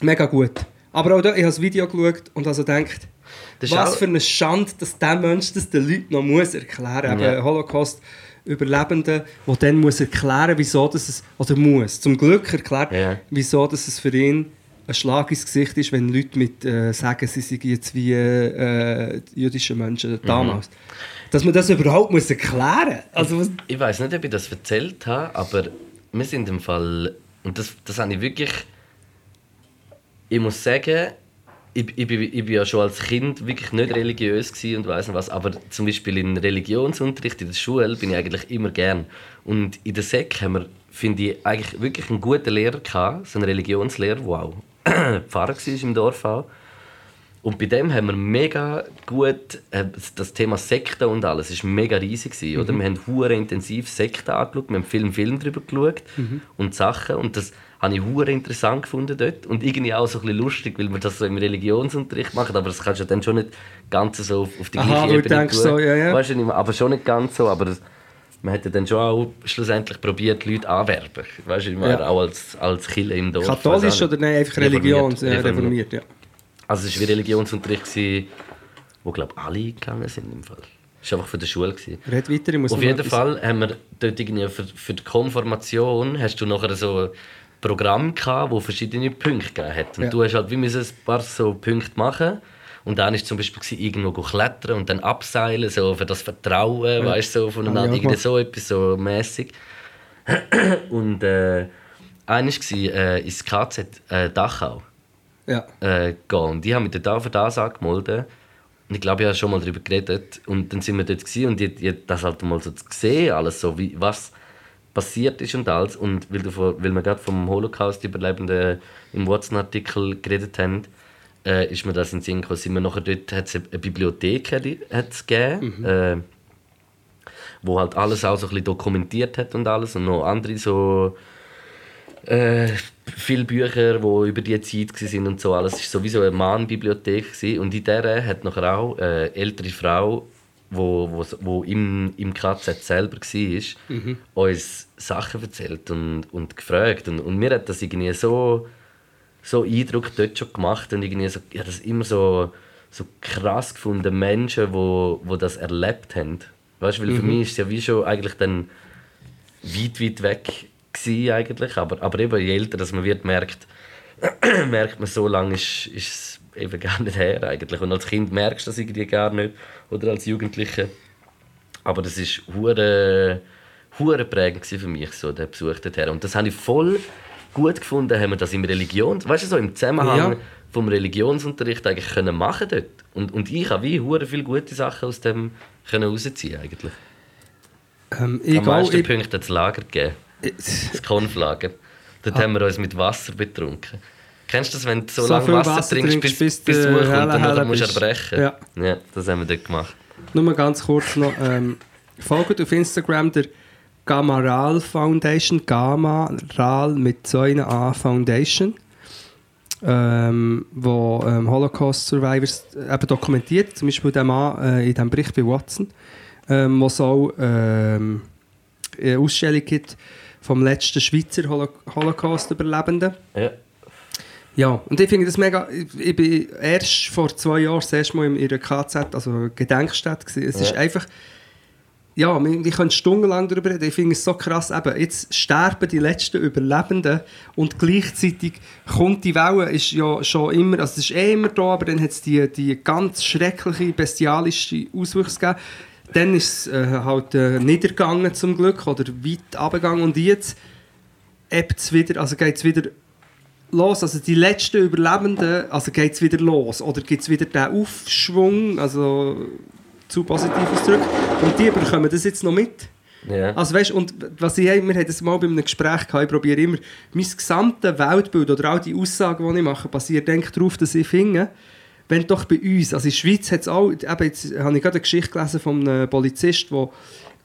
Mega gut. Aber auch da, ich habe das Video geschaut und also gedacht, was auch- für eine Schande, dass der Mensch das den Leuten noch muss erklären muss. Ja. Eben Holocaust-Überlebenden, der dann muss erklären wieso das es, oder muss, zum Glück erklären, Ja. wieso das es für ihn ein Schlag ins Gesicht ist, wenn Leute mit äh, sagen, sie seien jetzt wie äh, die jüdischen Menschen damals. Mhm. Dass man das überhaupt muss erklären muss. Also, was, Ich weiß nicht, ob ich das erzählt habe, aber wir sind im Fall. Und das, das habe ich wirklich. Ich muss sagen, ich, ich, ich bin ja schon als Kind wirklich nicht religiös und weiß nicht was, aber zum Beispiel in Religionsunterricht in der Schule bin ich eigentlich immer gern. Und in der Sek haben wir, finde ich, eigentlich wirklich einen guten Lehrer gehabt, so einen Religionslehrer, der auch (coughs) Pfarrer war im Dorf auch. Und bei dem haben wir mega gut äh, das Thema Sekten und alles ist mega riesig gewesen, oder? Wir haben hure intensiv Sekten angeschaut, wir haben Film Film darüber geschaut und Sachen und das habe ich hure interessant gefunden dort und irgendwie auch so ein bisschen lustig, weil wir das so im Religionsunterricht machen, aber das kannst du dann schon nicht ganz so auf, auf die Aha, gleiche du Ebene denkst so, ja, ja. Weißt du, aber schon nicht ganz so, aber das, man hat ja dann schon auch schlussendlich probiert, Leute anwerben. Weißt du, ich meine, Ja. auch als, als Killer im Dorf. Katholisch auch oder nein, einfach Religion, Reformiert, ja, reformiert. reformiert, ja. Also es war wie Religionsunterricht, gewesen, wo glaube alle gegangen sind im Fall. Es war einfach von der Schule. Gewesen. Red weiter, ich muss Auf jeden Fall haben wir dort irgendwie für, für die Konformation hast du nachher so Programm gehabt, wo verschiedene Punkte gegeben hat. Und Ja. du hast halt wie müssen ein paar so Punkte machen. Und dann war zum Beispiel irgendwo klettern und dann abseilen, so für das Vertrauen, weißt du, so voneinander, ich irgendwie so etwas so mäßig. (clears throat) Und äh, eines war äh, ins KZ äh, Dachau Ja. äh, gehen. Und die haben mich dort auch für das angemeldet. Und ich glaube, ich habe schon mal darüber geredet. Und dann sind wir dort gewesen und ich, ich das halt mal so gesehen, alles so, wie, was passiert ist und alles. Und weil, du von, weil wir gerade vom Holocaust-Überlebenden im Watson-Artikel geredet haben, äh, ist mir das in den Sinn gekommen. Sind wir nachher dort, hat es eine Bibliothek hat- hat's gegeben, äh, wo halt alles auch so ein bisschen dokumentiert hat und alles. Und noch andere so äh, viele Bücher, die über die Zeit waren und so alles. Es war sowieso eine Mahnbibliothek. gewesen. Und in der hat nachher auch eine ältere Frau, wo, wo, wo im, im KZ selber war, uns Sachen erzählt und, und gefragt. Und, und mir hat das irgendwie so, so Eindruck dort schon gemacht. Und irgendwie so, ich habe das immer so, so krass gefunden, Menschen, die wo, wo das erlebt haben. Weißt du, weil für mich ist es ja wie schon eigentlich dann weit, weit weg gewesen eigentlich. Aber, aber eben, je älter dass man wird, merkt, (clears throat) merkt man, so lange ist, ist es eben gar nicht her eigentlich. Und als Kind merkst du das irgendwie gar nicht. Oder als Jugendliche. Aber das ist hure hure prägend für mich, so, der Besuch dorthin. Und das habe ich voll gut gefunden, haben wir das im Religion, weißt du, so im Zusammenhang Ja. vom Religionsunterricht eigentlich können machen dort. Und, und ich habe wie hure viele gute Sachen aus dem können rausziehen eigentlich. Ähm, Am meisten ich, Punkte das Lager gegeben. Das Konflager. Dort Ah. haben wir uns mit Wasser betrunken. Kennst du das, wenn du so, So lange Wasser, Wasser trinkst, bis, bis bis du hochkommt helle, und dann musst du erbrechen? Ja. ja, das haben wir dort gemacht. nur ganz kurz noch, ähm, folgt auf Instagram der Gamaral Foundation, Gamaral mit so einer A Foundation, ähm, wo ähm, Holocaust Survivors eben dokumentiert, zum Beispiel der Mann äh, in diesem Bericht bei Watson, ähm, wo es auch ähm, eine Ausstellung gibt vom letzten Schweizer Holo Holocaust-Überlebenden. Ja. Ja, und ich finde das mega. Ich, ich bin erst vor zwei Jahren das erste Mal in ihrer KZ, also Gedenkstätte, gewesen. Es ist Ja. einfach. Ja, wir, wir können stundenlang darüber reden. Ich finde es so krass. Eben, jetzt sterben die letzten Überlebenden und gleichzeitig kommt die Welle, ist ja schon immer, also es ist eh immer da, aber dann hat es die, die ganz schreckliche, bestialische Auswüchse gegeben. Dann ist es äh, halt äh, niedergegangen zum Glück oder weit abgegangen und jetzt ebbt es wieder, also geht es wieder los. Also die letzten Überlebenden, also geht es wieder los. Oder gibt es wieder den Aufschwung, also zu positiv ausgedrückt. Und die bekommen das jetzt noch mit. Ja. Also weißt, und was ich, wir haben das mal bei einem Gespräch gehabt, ich probiere immer, mein gesamtes Weltbild oder all die Aussagen, die ich mache, basiert darauf, dass ich finde, wenn doch bei uns, also in der Schweiz hat es auch, eben jetzt habe ich gerade eine Geschichte gelesen von einem Polizist, der,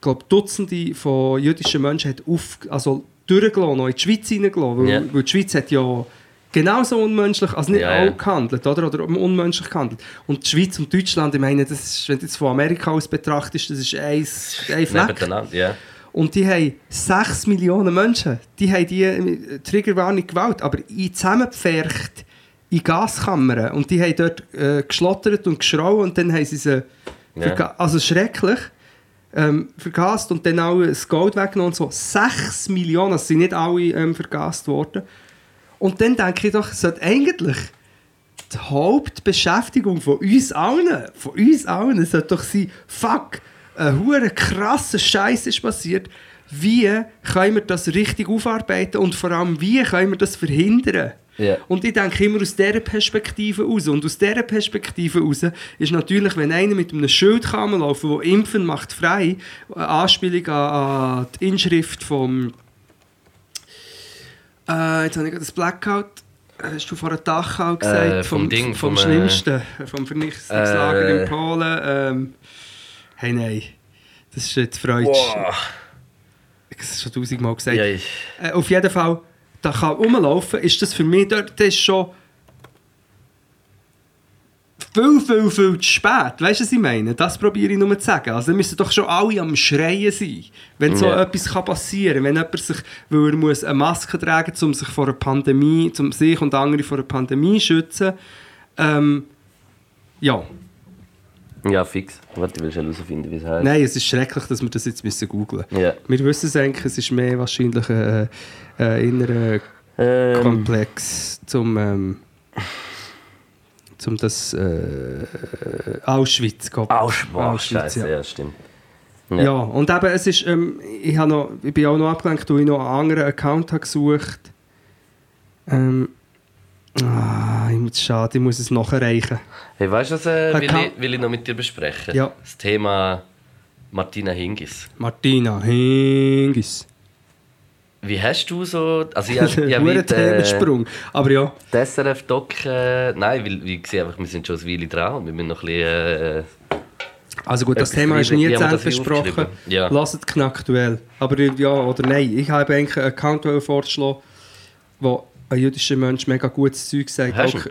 glaube Dutzende von jüdischen Menschen hat auf, also durchgelassen, noch in die Schweiz reingelassen, weil, Ja. weil die Schweiz hat ja genauso unmenschlich, also nicht Ja, auch gehandelt, oder? Oder unmenschlich gehandelt. Und die Schweiz und Deutschland, ich meine, das ist, wenn du jetzt von Amerika aus betrachtest, das ist ein, ein Fleck. Ja. Und die haben 6 Millionen Menschen, die haben die äh, Triggerwarnung gewählt, aber in zusammengepfercht in Gaskammern. Und die haben dort äh, geschlottert und geschrauen und dann haben sie sie verga- also schrecklich ähm, vergast und dann auch das Gold weggenommen so. 6 Millionen, also sind nicht alle ähm, vergast worden. Und dann denke ich doch, es sollte eigentlich die Hauptbeschäftigung von uns allen, von uns allen, sollte doch sein, fuck, ein hure krasser Scheiß ist passiert. Wie können wir das richtig aufarbeiten und vor allem, wie können wir das verhindern? Ja. Und ich denke immer aus dieser Perspektive raus. Und aus dieser Perspektive raus ist natürlich, wenn einer mit einem Schild kann laufen wo Impfen macht frei, eine Anspielung an, die Inschrift vom äh, jetzt habe ich gerade das Blackout. Hast du vor einem Tag auch gesagt? Äh, vom Ding, vom, vom, äh, Schlimmsten, vom Vernichtungslager äh, in Polen. Ähm, hey, nein. Das ist jetzt Freudsch. Wow. Ich habe es schon tausendmal gesagt. Äh, auf jeden Fall, da kann rumlaufen, ist das für mich dort, das ist schon viel, viel, viel zu spät. Weißt du, was ich meine? Das probiere ich nur zu sagen. Also, müssen doch schon alle am Schreien sein, wenn so Ja. etwas kann passieren kann. Wenn jemand sich, weil er muss eine Maske tragen muss, um sich vor einer Pandemie, um sich und andere vor einer Pandemie zu schützen. Ähm, ja. Ja, fix. Warte, ich will schon herausfinden, wie es heißt. Nein, es ist schrecklich, dass wir das jetzt müssen googeln müssen. Ja. Wir wissen es eigentlich, es ist mehr wahrscheinlich ein äh, innerer Ähm, Komplex zum, ähm, zum das äh, Auschwitz gehen. Auschwitz, scheiße, ja. ja. stimmt. Ja. und eben, es ist, ähm, ich, habe noch, ich bin auch noch abgelenkt, weil ich noch einen anderen Account habe gesucht ähm, ah, ich muss- Schade, ich muss es nachreichen. Hey, weißt du, was äh, will, ich, will ich noch mit dir besprechen? Ja. Das Thema Martina Hingis. Martina Hingis. Wie hast du so. Also, ich, (laughs) ich, ich Ein mit, äh, Themensprung. Aber ja, die SRF-Doc. Äh, nein, weil ich sehe einfach, wir sind schon ein Weile dran und wir müssen noch ein bisschen. Äh, also gut, das Thema ist nie zu habe Ende das besprochen. Ja. Lasst knacktuell. Aber ja oder nein, ich habe eigentlich einen Account vorgeschlagen, wo ein jüdischer Mensch mega gutes Zeug sagt. Auch,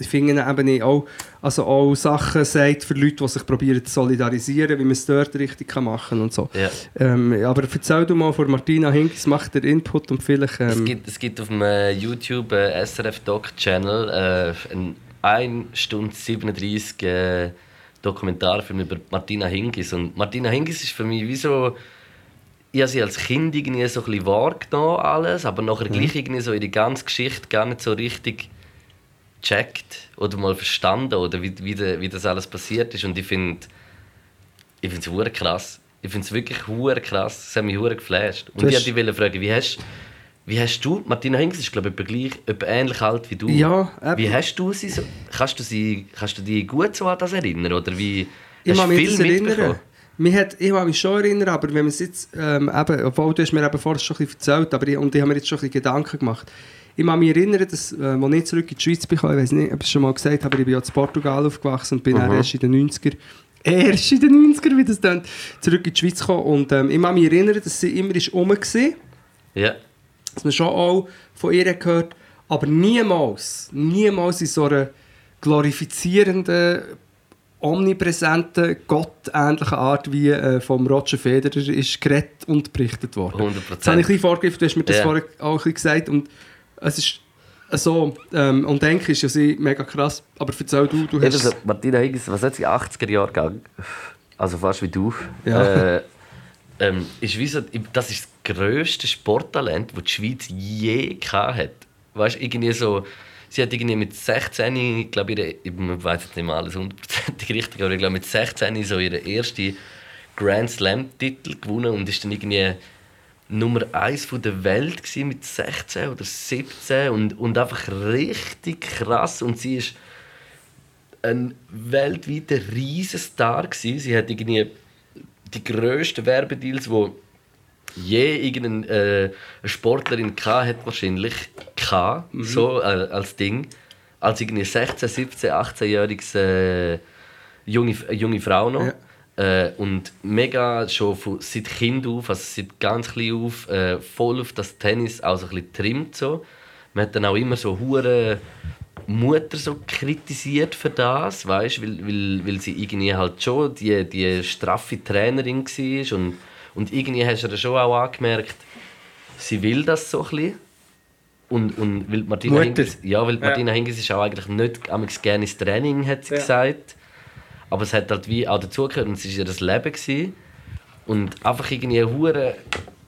ich finde eben auch, also auch Sachen sagt für Leute, die sich probieren zu solidarisieren, wie man es dort richtig kann machen und so. ja. Ähm, aber erzähl du mal von Martina Hinkis, macht der Input und vielleicht... Es, Ähm, gibt, es gibt auf dem äh, YouTube äh, SRF Doc Channel äh, einen 1 Stunde 37 äh, Dokumentarfilm über Martina Hingis. Und Martina Hingis ist für mich wie so. Ich habe sie als Kind irgendwie so ein bisschen wahrgenommen, alles, aber nachher gleich irgendwie so ihre ganze Geschichte gar nicht so richtig gecheckt oder mal verstanden oder wie, wie, de, wie das alles passiert ist. Und ich finde ich finde es hure krass. Ich finde es wirklich hure krass. Es hat mich hure geflasht. Und Du ich wollte dich fragen, wie hast, wie hast du, Martina Hingis ist glaube ich gleich, etwa ähnlich alt wie du. Ja, eben. Wie hast du sie so, kannst du sie, kannst du dich gut so an das erinnern oder wie, Ich hast du mich das erinnern. Mich hat, ich kann mich schon erinnern, aber wenn man es jetzt, ähm, eben, obwohl du hast mir eben vorher schon ein bisschen erzählt, aber ich, und ich habe mir jetzt schon ein bisschen Gedanken gemacht. Ich kann mich erinnern, dass, äh, als ich zurück in die Schweiz bin, ich weiß nicht, ob ich es schon mal gesagt habe, aber ich bin ja in Portugal aufgewachsen und bin dann erst in den 90er erst in den 90er, wie das dann zurück in die Schweiz kam. Und ähm, ich kann mich erinnern, dass sie immer ist rum war. Ja. Dass man schon auch von ihr gehört, aber niemals, niemals in so einer glorifizierenden, omnipräsenten, gottähnlichen Art wie äh, vom Roger Federer ist geredet und berichtet worden. 100%. Das habe ich ein bisschen vorgegriffen, du hast mir das Ja. vorher auch ein bisschen gesagt und es ist so, ähm, und denke ist ja sie mega krass, aber erzähl du, du hast... so, Martina Higgins, was hat sie 80er Jahre gegangen? Also fast wie du. Ja. Äh, ähm, ist wie so, das ist das grösste Sporttalent, das die Schweiz je gehabt hat. Weißt du, irgendwie so. Sie hat irgendwie mit 16, glaube ich, ihre- ich weiß jetzt nicht mal alles hundertprozentig (laughs) richtig, aber ich glaube mit 16 so ihren ersten Grand Slam-Titel gewonnen und ist dann irgendwie Nummer 1 der Welt mit 16 oder 17 und, und einfach richtig krass und sie ist ein weltweiter Riesenstar gewesen. Sie hat irgendwie die grössten Werbedeals, wo je irgendeine äh, Sportlerin gehabt hat wahrscheinlich gehabt, so äh, als Ding als irgendwie 16, 17, 18-jähriges äh, junge, junge Frau noch. Äh, und mega schon von, seit Kind auf, also seit ganz klein auf, äh, voll auf das Tennis auch so ein bisschen trimmt. So. Man hat dann auch immer so hure Mutter so kritisiert für das, weißt, weil, weil, weil sie irgendwie halt schon die, die straffe Trainerin war und, und irgendwie hast du schon auch angemerkt, sie will das so ein bisschen. Und, und weil Martina Mutter. Hingis, ja, weil Martina Hingis ist auch eigentlich nicht amigs gerne ins Training, hat sie Ja. gesagt. Aber es hat halt wie auch dazugehört und es war ihr das Leben. Gewesen. Und einfach irgendwie hure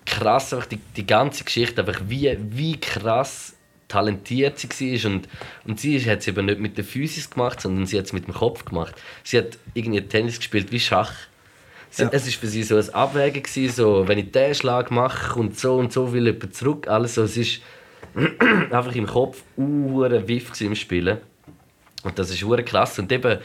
krass, einfach die, die ganze Geschichte, einfach wie, wie krass talentiert sie war. Und, und sie hat es eben nicht mit der Physis gemacht, sondern sie hat es mit dem Kopf gemacht. Sie hat irgendwie Tennis gespielt wie Schach. Ja. Es war für sie so ein Abwägen, gewesen, so, wenn ich diesen Schlag mache und so und so will jemand zurück. Alles so, es ist (clears throat) einfach im Kopf uhren Wiff im Spielen. Und das ist hure krass. Und eben,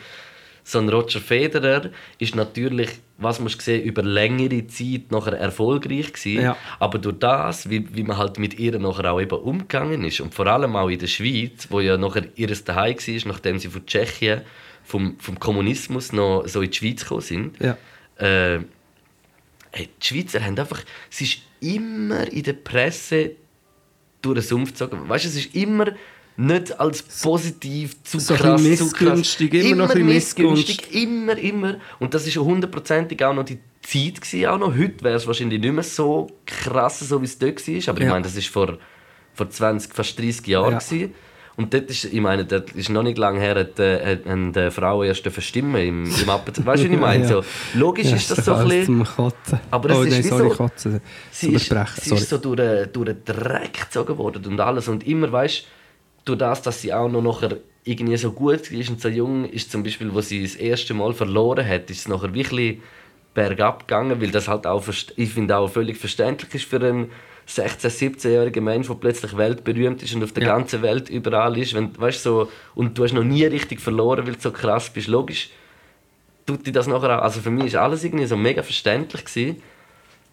so ein Roger Federer ist natürlich, was man sehen, über längere Zeit nachher erfolgreich gewesen. Ja. Aber durch das, wie, wie man halt mit ihr nachher auch eben umgegangen ist und vor allem auch in der Schweiz, wo ja nachher ihres Daheim war, nachdem sie von Tschechien vom, vom Kommunismus noch so in die Schweiz gekommen sind. Ja. Äh, hey, die Schweizer haben einfach, es ist immer in der Presse durch den Sumpf gezogen. Weißt du, es ist immer nicht als positiv zu So krass, zu krass. missgünstig, immer noch ein missgünstig, immer, immer. Und das ist ja hundertprozentig auch noch die Zeit gewesen, auch noch. Heute wäre es wahrscheinlich nicht mehr so krass, so wie es dort war. Aber ich Ja. meine, das ist vor, vor 20, fast 30 Jahren. Ja. gewesen. Und dort ist, ich meine, das ist noch nicht lange her, hat, äh, haben die Frauen erst dürfen stimmen im, im Appenzell. (laughs) Weißt du, was ich meine? Ja. So, logisch ist das so ein bisschen... Kotzen. Aber es oh, ist nein, wie sorry, so- Kotzen. Sie ist, sie ist so durch, den- durch den Dreck gezogen worden und alles. Und immer, weißt durch das, dass sie auch noch nachher irgendwie so gut ist und so jung ist, zum Beispiel, wo sie das erste Mal verloren hat, ist es nachher wirklich bergab gegangen, weil das halt auch, ich finde auch völlig verständlich ist für einen 16-, 17-jährigen Mensch, der plötzlich weltberühmt ist und auf der Ja. ganzen Welt überall ist. Wenn, weißt, so, und du hast noch nie richtig verloren, weil du so krass bist. Logisch tut dir das nachher auch. Also für mich ist alles irgendwie so mega verständlich gewesen.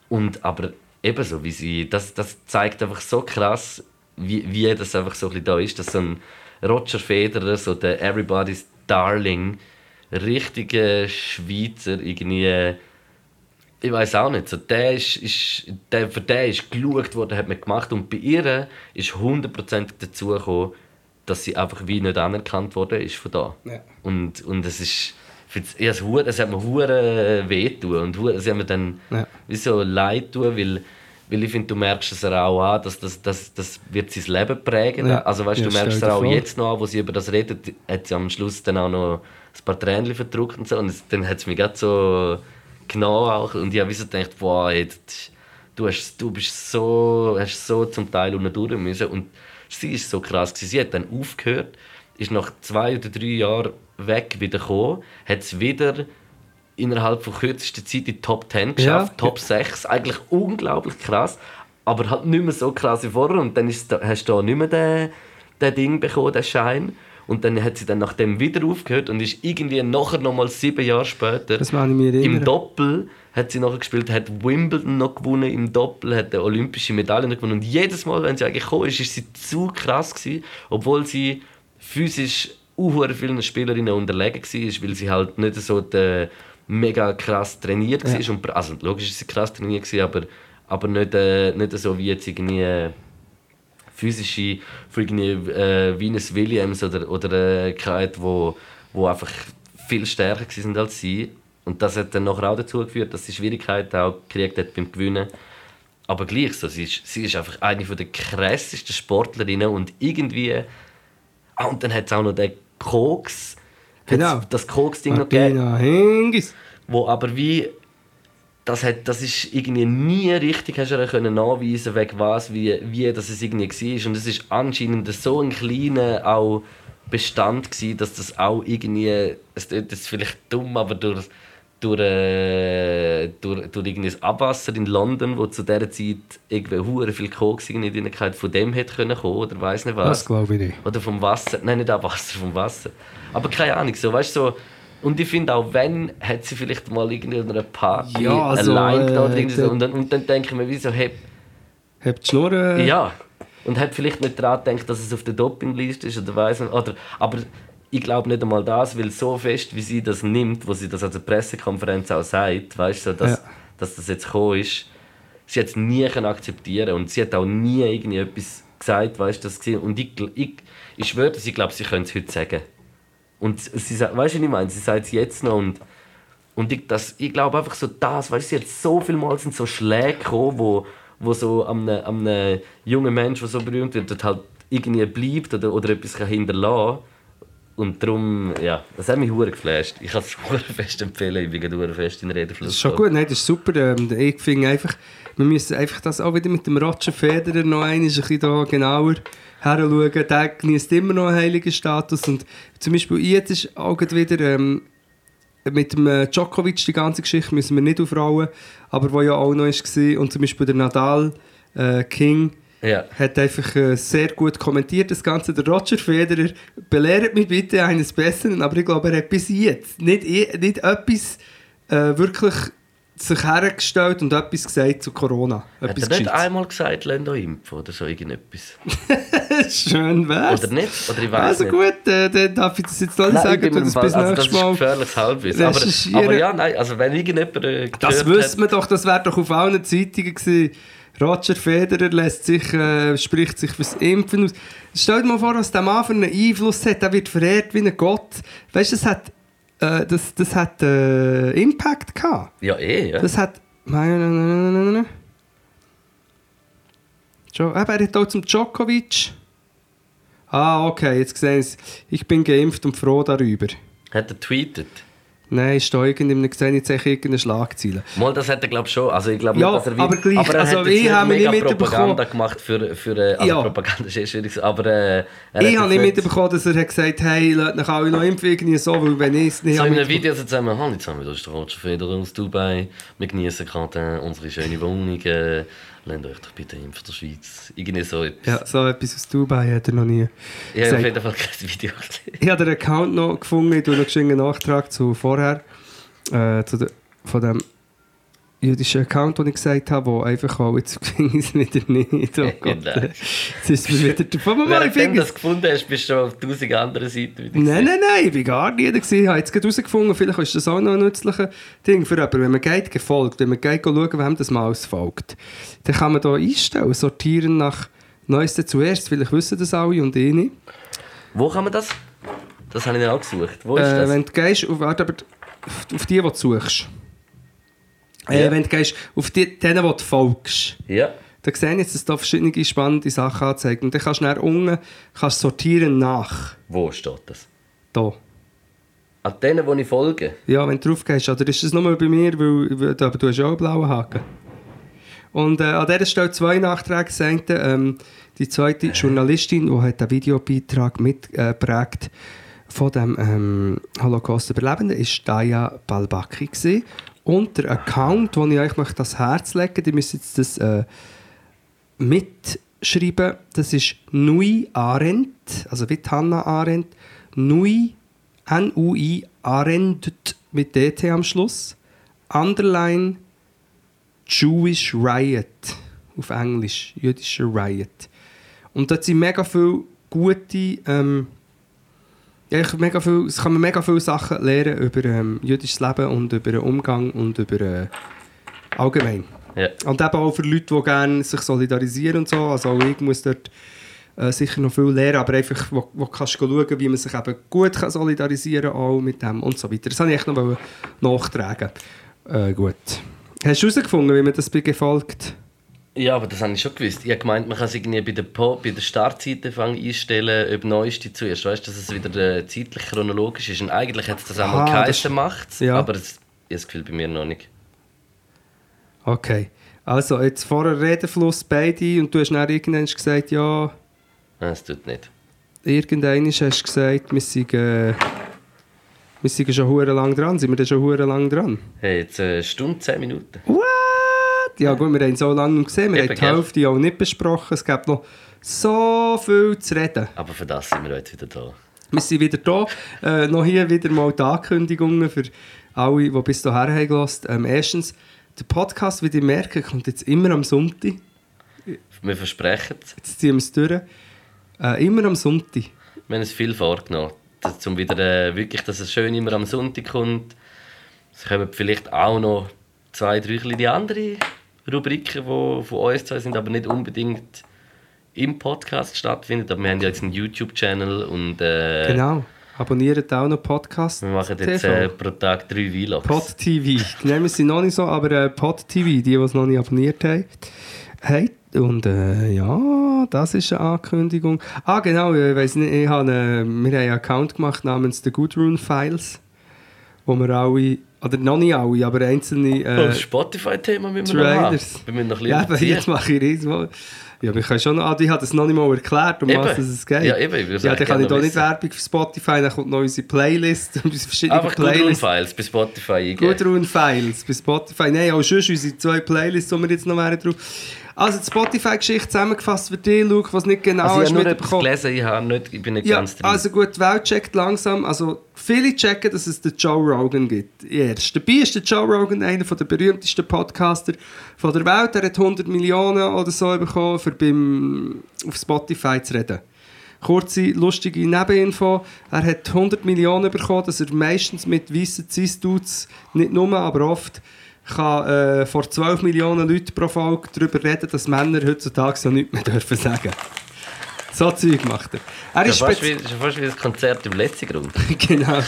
Und aber ebenso, wie sie, das, das zeigt einfach so krass, wie, wie das einfach so ein bisschen da ist, dass so ein Roger Federer, so der Everybody's Darling, richtiger Schweizer, irgendwie, ich weiß auch nicht, so der ist, ist, der, für den ist geschaut worden, hat man gemacht und bei ihr ist hundertprozentig dazu gekommen, dass sie einfach wie nicht anerkannt worden ist von da. Ja. Und, und es ist, es, hat mir hure wehtun und es hat mir dann Ja. wie so leid tun, weil, weil ich finde, du merkst es auch an, dass das, das, das wird sein Leben prägen. Ja. Also weißt, du merkst es auch vor. jetzt noch an, wo sie über das redet, hat sie am Schluss dann auch noch ein paar Tränchen verdruckt und so und es, dann hat es mich gerade so genau auch. Und ich habe so gedacht, boah, das- du, hast, du bist so, hast so zum Teil unten durch müssen. Und sie ist so krass gewesen. Sie hat dann aufgehört, ist nach zwei oder drei Jahren weg wieder gekommen, hat es wieder innerhalb von kürzester Zeit in die Top 10 geschafft, Ja. Top 6, eigentlich unglaublich krass, aber halt nicht mehr so krass wie vorher. Und dann ist, da- hast du da nicht mehr den, den Ding bekommen, den Schein und dann hat sie dann nach dem wieder aufgehört und ist irgendwie nachher nochmal sieben Jahre später im Doppel hat sie nachher gespielt, hat Wimbledon noch gewonnen im Doppel, hat eine olympische Medaille noch gewonnen. Und jedes Mal, wenn sie eigentlich gekommen ist, ist sie zu krass gewesen, obwohl sie physisch unhuere vielen Spielerinnen unterlegen war, weil sie halt nicht so der mega krass trainiert Ja. war. Und, also logisch ist sie krass trainiert, gewesen, aber, aber nicht, äh, nicht so wie jetzt irgendwie physische, äh, Venus Williams oder, oder äh, Kite, wo, wo einfach viel stärker waren als sie. Und das hat dann nachher auch dazu geführt, dass sie Schwierigkeiten auch gekriegt hat beim Gewinnen. Aber gleich so, sie ist, sie ist einfach eine der krassesten Sportlerinnen und irgendwie... Ah, und dann hat es auch noch den Koks, Genau. das Koks-Ding noch gegeben, Hingis. wo aber wie... Das, hat, das ist irgendwie nie richtig hast du können nachweisen wegen was, wie, wie das es irgendwie war. Und es ist anscheinend so ein kleiner auch Bestand gewesen, dass das auch irgendwie... Es jetzt vielleicht dumm, aber durch durch, äh, durch, durch irgendwie das Abwasser in London, wo zu dieser Zeit irgendwie hure viel Koks drin hatte, von dem hätte können kommen oder weiß nicht was. Das glaube ich nicht. Oder vom Wasser. Nein, nicht Abwasser, vom Wasser. Aber keine Ahnung, so, weißt du, so. Und ich finde auch, wenn, hat sie vielleicht mal irgendwie an einer Party Ja, also, allein oder äh, irgendwie so. Und dann, und dann denke ich mir, wieso, hey, Habt die Schnur? äh, ja. Und hat vielleicht nicht daran gedacht, dass es auf der Dopingliste ist oder weiß nicht. Oder, aber ich glaube nicht einmal das, weil so fest, wie sie das nimmt, wo sie das an der Pressekonferenz auch sagt, weißt du, dass, Ja. dass das jetzt gekommen ist, sie hat es nie können akzeptieren und sie hat auch nie irgendwie etwas gesagt, weißt du, das gesehen. Und ich, ich, ich schwöre, sie glaubt, sie können es heute sagen. Und sie sagt, weißt du, was ich meine? Sie sagt es jetzt noch und und ich, das, ich glaube einfach so das, weißt du, sie hat so viel Mal sind so Schläge gekommen, wo, wo so am einem, am einem jungen Mensch, der so berühmt wird, dort halt irgendwie bleibt oder, oder etwas kann hinterlassen Und darum, ja, das hat mich hure geflasht. Ich kann es (laughs) fest empfehlen, ich bin fest in Redefluss. Das ist schon gut, nein, das ist super. Ähm, ich finde einfach, wir müssen einfach das auch wieder mit dem Roger Federer noch ein bisschen da genauer heranschauen. Der genießt immer noch einen heiligen Status. Und zum Beispiel jetzt ist auch wieder ähm, mit dem äh, Djokovic die ganze Geschichte müssen wir nicht aufrollen, aber wo ja auch noch war. Und zum Beispiel der Nadal äh, King Ja. hat einfach äh, sehr gut kommentiert das Ganze. Der Roger Federer belehrt mich bitte eines Besseren, aber ich glaube, er hat bis jetzt nicht, eh- nicht etwas äh, wirklich sich hergestellt und etwas gesagt zu Corona. Hat er Etwas nicht einmal gesagt, lasst euch impfen oder so irgendetwas? (laughs) Schön wär's. Oder nicht? Oder ich weiß Also nicht. gut, äh, dann darf ich das jetzt nicht Nein, sagen, du mir das bis also das nächstes ist Mal. gefährliches Halbwissen. Aber, aber ja, nein, also wenn irgendjemand äh, Das wüsste man doch, das wäre doch auf allen Zeitungen gewesen. Roger Federer lässt sich, äh, spricht sich fürs Impfen aus. Stell dir mal vor, was der Mann für einen Einfluss hat. Der wird verehrt wie ein Gott. Weißt du, das hat, äh, das, das hat äh, Impact gehabt. Ja, eh, ja. Das hat. Jo, eben, er hat auch zum Djokovic. Ah, okay, jetzt sehen Sie Ich bin geimpft und froh darüber. Hat er tweetet. Nein, ist da irgendeinem sehe ich irgendeine Schlagzeile. Mal, das hat er glaube schon. Also ich glaube Ja, nicht, dass er aber gleich, aber er also ich habe nicht mitbekommen- Propaganda gemacht für, für äh, also Ja. Propaganda ist eh schwierig, aber äh, Ich habe nicht mitbekommen, dass er hat gesagt hat, hey, lasst euch alle noch impfen, irgendwie so, weil wenn ich es nicht So in einem Video zusammen, hallo zusammen, das ist der Roger Federer aus Dubai. Wir genießen gerade äh, unsere schöne Wohnung. Äh, lasst euch doch bitte impfen der Schweiz. Irgendwie so etwas. Ja, so etwas aus Dubai hat er noch nie Ich habe auf jeden Fall kein Video gesehen. Ich habe den Account noch gefunden, ich tue noch einen Nachtrag zu vorher, äh, zu der, von dem jüdischen Account, den ich gesagt habe, wo einfach auch, jetzt finde ich es wieder nicht. Oh Gott. Nein. Jetzt ist es wieder davon. Mal, Während du das gefunden hast, bist du schon auf tausend anderen Seiten wieder Nein, nein, nein, ich bin gar nie da. gewesen. Ich habe jetzt gerade herausgefunden, vielleicht ist das auch noch ein nützliches Ding für jemanden. Wenn man geht, gefolgt, wenn man geht, schauen, wem das Maus folgt, dann kann man da einstellen, sortieren nach Neuesten zuerst. Vielleicht wissen das alle und ich nicht. Wo kann man das? Das habe ich nicht auch gesucht. Wo ist Äh, das? wenn du gehst, auf, warte, aber auf die, die du suchst. Äh. Wenn du gehst, auf die, denen, die du folgst. Ja. Da sehen jetzt, dass da verschiedene spannende Sachen anzeigen. Und dann kannst du dann unten kannst sortieren nach. Wo steht das? Da. An denen, die ich folge? Ja, wenn du drauf gehst. Oder ist das nur bei mir, weil, weil aber du hast auch einen blauen Haken. Und äh, an dieser Stelle zwei Nachträge. Das eine, ähm, die zweite Journalistin, die hat einen Videobeitrag mitgeprägt von dem ähm, Holocaust-Überlebenden, ist Daya Balbaki. Gewesen. Und der Account, den ich euch möchte ans Herz legen die müssen jetzt das äh, mitschreiben, das ist Nui Arendt, also wie Hannah Arendt, Nui, N-U-I, Arendt mit DT am Schluss, Underline Jewish Riot, auf Englisch, jüdischer Riot. Und dort sind mega viele gute ähm, ich mega viel, es kann man mega viele Sachen lernen über ähm, jüdisches Leben und über den Umgang und über äh, allgemein. Ja. Und eben auch für Leute, die gerne sich solidarisieren und so. Also auch ich muss dort äh, sicher noch viel lernen, aber einfach, wo, wo kannst du schauen, wie man sich eben gut kann solidarisieren kann, auch mit dem und so weiter. Das wollte ich echt noch nachtragen. Äh, gut. Hast du herausgefunden, wie man das bei gefolgt? Ja, aber das habe ich schon gewusst. Ich habe gemeint, man kann es irgendwie bei der, po bei der Startseite einstellen, ob Neueste zuerst. Weißt du, dass es wieder äh, zeitlich chronologisch ist. Und eigentlich hat es das einmal Ah, das- geheißen, macht ja. aber es, ich habe das Gefühl bei mir noch nicht. Okay. Also, jetzt vorher Redefluss beide und du hast dann irgendwann gesagt, ja, Nein, es tut nicht. irgendwann hast du gesagt, wir sind, äh, wir sind schon hure lang dran. Sind wir denn schon hure lang dran? Hey, jetzt eine äh, Stunde, zehn Minuten. What? Ja gut, wir haben so lange nicht gesehen. Wir Eben, haben die gell? Hälfte auch nicht besprochen. Es gibt noch so viel zu reden. Aber für das sind wir heute wieder da. Wir sind wieder da. Äh, noch hier wieder mal die Ankündigungen für alle, die bis dahin haben gehört. Ähm, erstens, der Podcast, wie ihr merkt, kommt jetzt immer am Sonntag. Wir versprechen es. Jetzt ziehen wir es durch. Äh, immer am Sonntag. Wir haben uns viel vorgenommen. dass- Um wieder äh, wirklich, dass es schön immer am Sonntag kommt. Es kommen vielleicht auch noch zwei, drei kleine andere Rubriken, die von uns zwei sind, aber nicht unbedingt im Podcast stattfinden. Aber wir haben ja jetzt einen YouTube-Channel und äh, Genau. Abonniert auch noch Podcast. wir machen jetzt äh, pro Tag drei Vlogs. Pod TV. Nehmen sie noch nicht so, aber äh, Pod TV, die, die es noch nicht abonniert haben. Hey, und äh, ja, das ist eine Ankündigung. Ah, genau, ich weiss nicht, ich habe, äh, wir haben einen Account gemacht namens The Good Rune Files, wo wir alle, oder noch nicht alle, aber einzelne Oh, das äh, Spotify-Thema müssen wir noch haben. Trailers. Wir müssen noch ein Ja, bisschen (laughs) aber jetzt mache ich mal. Ja, wir können schon noch, ah, die hat es noch nicht mal erklärt, um Eben. was es geht. Ja, eben, ich ja, dann kann ich da nicht. Werbung für Spotify, dann kommt noch unsere Playlist, (laughs) unsere verschiedenen Einfach Playlists. Files bei Spotify eingeben. Good Rune Files bei Spotify. Nein, auch schon unsere zwei Playlists, die wir jetzt noch wären drauf. Also die Spotify-Geschichte zusammengefasst für dich, Luke, was nicht genau Also ich hast habe mitbekommen. gelesen, ich, habe nicht, ich bin nicht Ja, ganz drin. also gut, die Welt checkt langsam. Also viele checken, dass es den Joe Rogan gibt. Erst. Dabei ist der Joe Rogan einer der berühmtesten Podcaster von der Welt. Er hat 100 Millionen oder so bekommen, für beim, auf Spotify zu reden. Kurze, lustige Nebeninfo. Er hat 100 Millionen bekommen, dass er meistens mit weißen Cis-Dudes, nicht nur, aber oft, kann äh, vor 12 Millionen Leuten pro Folge darüber reden, dass Männer heutzutage so nichts mehr dürfen sagen. So Zeug macht er. Er ist ist fast, wie, fast wie das Konzert im letzten Grund. (laughs) genau.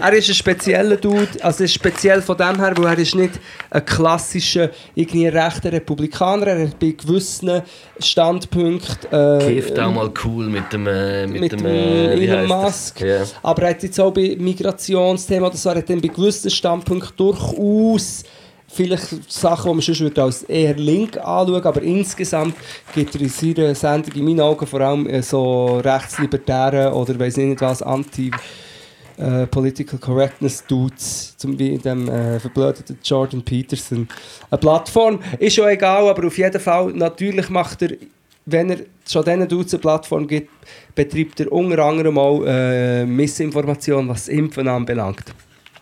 Er ist ein spezieller Dude, also er ist speziell von dem her, weil er ist nicht ein klassischer, irgendwie rechter Republikaner, er hat bei gewissen Standpunkten... Äh, Kifft auch mal cool mit dem, äh, mit, mit dem, äh, wie Elon heisst Musk. das? Ja. Aber er hat jetzt auch bei Migrationsthemen oder so, er hat dann bei gewissen Standpunkten durchaus vielleicht Sachen, die man sonst würde als eher link anschauen aber insgesamt gibt er in seiner Sendung in meinen Augen vor allem äh, so rechtslibertäre oder weiß nicht was, anti äh, Political Correctness Dudes, zum wie in dem äh, verblödeten Jordan Peterson. Eine Plattform ist schon egal, aber auf jeden Fall, natürlich macht er, wenn er schon diesen Dudes eine Plattform gibt, betreibt er unter anderem auch äh, Missinformation, was das Impfen anbelangt.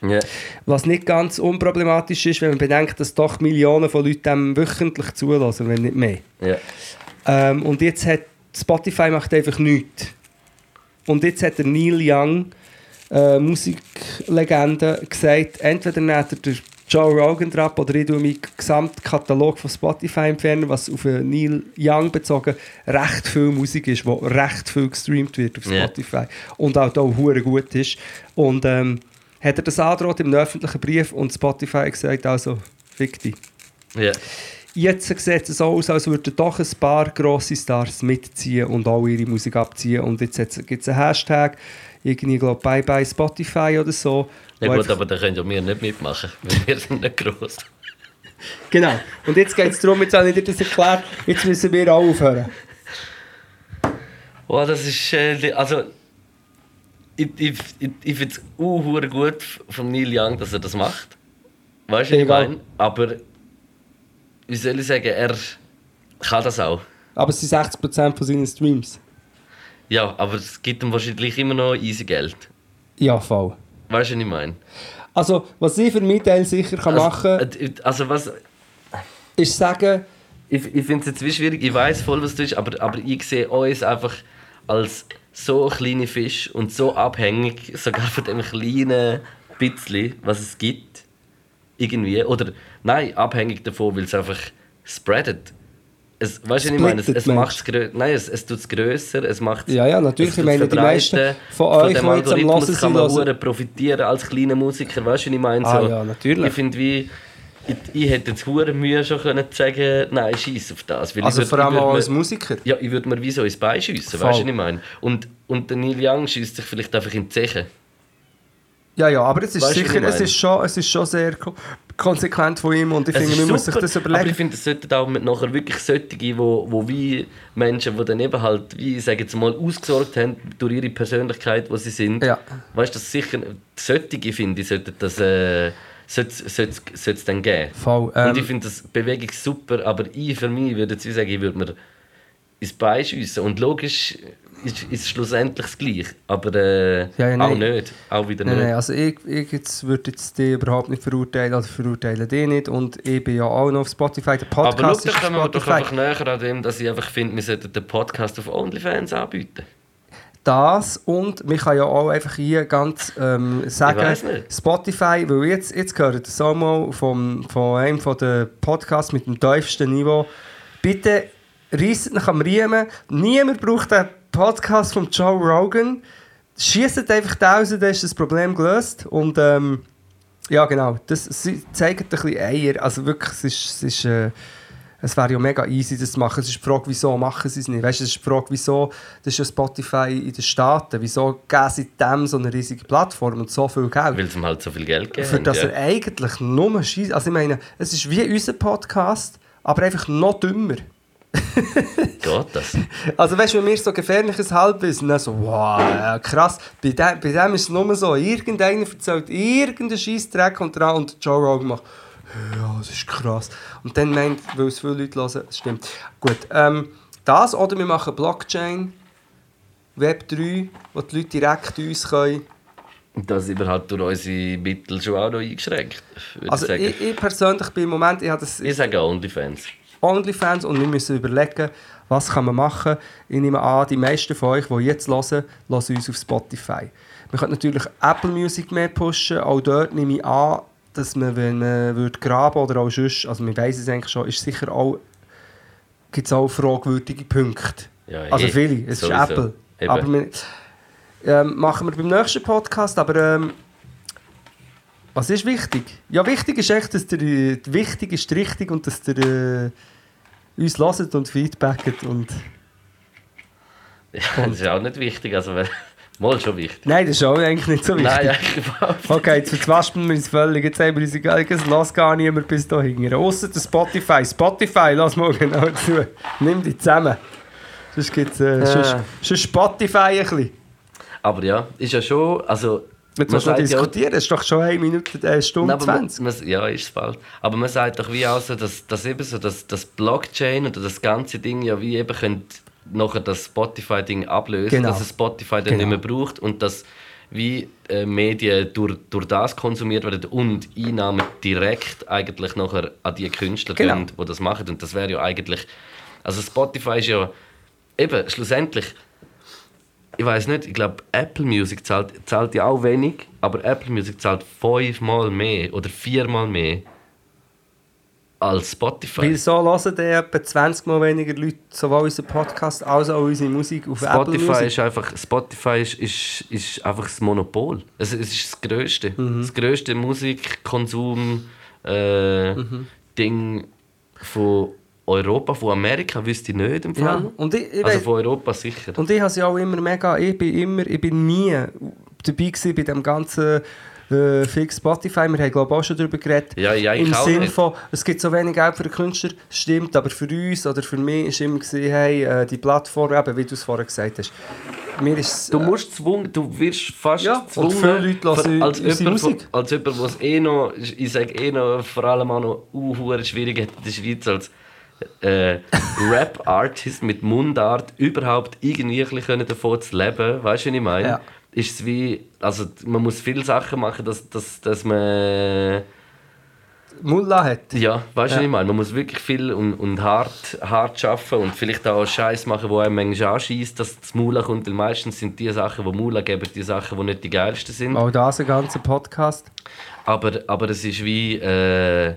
Ja. Was nicht ganz unproblematisch ist, wenn man bedenkt, dass doch Millionen von Leuten dem wöchentlich zulassen, wenn nicht mehr. Ja. Ähm, und jetzt hat Spotify macht einfach nichts. Und jetzt hat der Neil Young, äh, Musiklegende, gesagt, entweder nimmt er den Joe Rogan drauf oder ich tue meinen gesamten Katalog von Spotify entfernen, was auf Neil Young bezogen recht viel Musik ist, wo recht viel gestreamt wird auf. Spotify. Und auch da hure gut ist. Und ähm, hat er das angedroht im öffentlichen Brief und Spotify gesagt, also fick dich. Ja. Jetzt sieht es so aus, als würden doch ein paar grosse Stars mitziehen und auch ihre Musik abziehen. Und jetzt gibt es einen Hashtag, irgendwie, glaube Bye Bye Spotify oder so. Ja gut, aber da können ja wir nicht mitmachen, (laughs) weil wir sind nicht gross. Genau. Und jetzt geht es darum, jetzt habe ich dir das erklärt, jetzt müssen wir auch aufhören. Oh, das ist... Äh, also... Ich, ich, ich, ich finde es uh, gut von Neil Young, dass er das macht. Weißt du, was ich meine? Aber... Wie soll ich sagen, er kann das auch. Aber es sind 60% von seinen Streams. Ja, aber es gibt ihm wahrscheinlich immer noch easy Geld. Ja, voll. Weißt du, was ich meine? Also, was ich für meinen Teil sicher kann machen Also, äh, also was... ist sagen, Ich, ich finde es jetzt wie schwierig, ich weiß voll, was du ist, aber, aber ich sehe uns einfach als so kleine Fisch und so abhängig sogar von dem kleinen bisschen, was es gibt. Irgendwie. Oder nein, abhängig davon, weil es einfach spreadet. Es, weißt du, was ich meine? Es, es macht's grö Nein, es, es tut es grösser, es macht Ja, ja, natürlich. es Ich meine, die meisten von euch, dem jetzt am Algorithmus Hören kann man hure profitieren als kleiner Musiker, weißt du, was ich meine? Ah, so, ja, natürlich. Ich finde, wie... Ich, ich hätte jetzt hure Mühe schon können zu sagen, nein, scheiß auf das. Also würd- vor allem auch als Musiker. ja, ich würde mir wie so ins Bein schiessen, weißt du, was ich meine? Und, und der Neil Young schießt sich vielleicht einfach in die Zeche. Ja, ja, aber es ist Weißt sicher, ich es ist, schon, es ist schon sehr ko konsequent von ihm und ich Es finde, man muss sich das Aber überlegen. ich finde, es sollten auch mit nachher wirklich solche, wo, wo wie Menschen, die dann eben halt, wie ich sage jetzt mal, ausgesorgt haben durch ihre Persönlichkeit, wo sie sind. Ja. Weißt du, das sicher, solche finde ich, sollten das, äh, sollte es dann geben. Voll. Und ich Ähm, finde das Bewegung super, aber ich für mich würde jetzt sagen, ich würde mir ins Bein schiessen. Und logisch ist, ist es schlussendlich das Gleiche, aber äh, Ja, ja, auch nicht. Auch wieder Nein, nicht. nein, also ich, ich jetzt würde jetzt die überhaupt nicht verurteilen oder verurteile die nicht und ich bin ja auch noch auf Spotify, der Aber Podcast schau, da kommen wir doch einfach näher an dem, dass ich einfach finde, wir sollten den Podcast auf OnlyFans anbieten. Das und man kann ja auch einfach hier ganz ähm, sagen. Spotify, weil jetzt, jetzt gehört das auch mal vom, von einem von den Podcasts mit dem tiefsten Niveau. Bitte reisset nach am Riemen. Niemand braucht den Podcast von Joe Rogan. Schießt einfach da raus, dann ist das Problem gelöst. Und ähm, ja, genau, das sie zeigt ein bisschen Eier. Also wirklich, es ist... Es ist äh, es wäre ja mega easy, das zu machen. Es ist die Frage, wieso machen sie es nicht. Weißt, es ist die Frage, wieso, das ist ja Spotify in den Staaten, wieso geben sie dem so eine riesige Plattform und so viel Geld? Weil es ihm halt so viel Geld geben. Für das ja. er eigentlich nur scheiße. Also ich meine, es ist wie unser Podcast, aber einfach noch dümmer. (laughs) Geht das? Also weißt du, wenn wir so gefährliches Halbwissen, dann so, wow, krass. Bei dem, bei dem ist es nur so, irgendeiner erzählt irgendeinen Scheissdreck und dran und Joe Rogan macht, ja, das ist krass. Und dann meint, weil es viele Leute hören, das stimmt. Gut, ähm, das oder wir machen Blockchain, Web 3, wo die Leute direkt uns können. Und da sind wir halt durch unsere Mittel schon auch noch eingeschränkt. Also ich, ich, ich persönlich bin im Moment, ich habe das ich sage OnlyFans. OnlyFans und wir müssen überlegen, was kann man machen. Ich nehme an, die meisten von euch, die jetzt hören, hören uns auf Spotify. Man könnte natürlich Apple Music mehr pushen. Auch dort nehme ich an, dass man, wenn man würde graben oder auch sonst, also man weiß es eigentlich schon, ist sicher auch, gibt es auch fragwürdige Punkte. Ja, also eh, viele, es sowieso. ist Apple. Eben. Aber wir, ähm, machen wir beim nächsten Podcast, aber ähm, was ist wichtig? Ja, wichtig ist echt, dass der, äh, wichtig ist richtig und dass der äh, uns hört und feedbacket und... (laughs) Ja, das ist auch nicht wichtig. Also, mal schon wichtig. Nein, das ist auch eigentlich nicht so wichtig. Nein, eigentlich überhaupt Okay, jetzt verzwaspeln wir uns völlig. Jetzt haben wir uns egal, es lässt gar niemand bis da hinten. Ausser der Spotify. Spotify, lass mal genau zu. Nimm die zusammen. Sonst gibt es äh, Ja. sonst, sonst Spotify ein bisschen. Aber ja, ist ja schon. Also, Jetzt man musst du diskutieren. Es ist doch schon eine Minute, äh, Stunde Nein, aber man- 20. man- ja, ist es bald. Aber man sagt doch wie auch so, dass, dass eben so dass das Blockchain oder das ganze Ding ja wie eben könnte nachher das Spotify-Ding ablösen, Genau. dass es Spotify dann Genau. nicht mehr braucht und dass wie äh, Medien durch, durch das konsumiert werden und Einnahmen direkt eigentlich nachher an die Künstler Genau. gehen, die das machen. Und das wäre ja eigentlich... Also Spotify ist ja eben schlussendlich ich weiß nicht, ich glaube, Apple Music zahlt, zahlt ja auch wenig, aber Apple Music zahlt fünfmal mehr oder viermal mehr als Spotify. Weil so hören dann etwa 20 Mal weniger Leute sowohl unseren Podcast als auch unsere Musik auf Apple Spotify Music. ist einfach, Spotify ist, ist, ist einfach das Monopol. Es, es ist das größte, das größte Musikkonsum äh, Ding von Europa, von Amerika wüsste ich nicht im Ja, Fall. und ich, ich also von Europa sicher. Und ich habe sie auch immer mega, ich bin immer, ich bin nie dabei gewesen bei dem ganzen äh, fix Spotify. Wir haben glaube ich auch schon darüber geredet. Ja, ja, ich Im auch Sinn nicht. von, es gibt so wenig Geld für den Künstler, stimmt, aber für uns oder für mich ist immer gewesen, hey, äh, die Plattform, eben, wie du es vorher gesagt hast, mir ist Du äh, musst zwungen, du wirst fast Ja, und gezwungen, viele Leute hören für- als unsere jemand, Musik. von- als jemand, was eh noch, ich sage eh noch, vor allem auch noch uh, schwierig hat in der Schweiz als äh, Rap-Artist mit Mundart überhaupt irgendwie davon zu leben, weißt du, was ich meine? Ja. Ist es wie, also man muss viele Sachen machen, dass, dass, dass man Mullah hat. Ja, weißt du, Ja. was ich meine? Man muss wirklich viel und, und hart, hart arbeiten und vielleicht auch Scheiß machen, wo einem manchmal anschießt, dass das Mula kommt. Weil meistens sind die Sachen, die Mula geben, die Sachen, die nicht die geilsten sind. Auch das ein ganzer Podcast. Aber, aber es ist wie. Äh,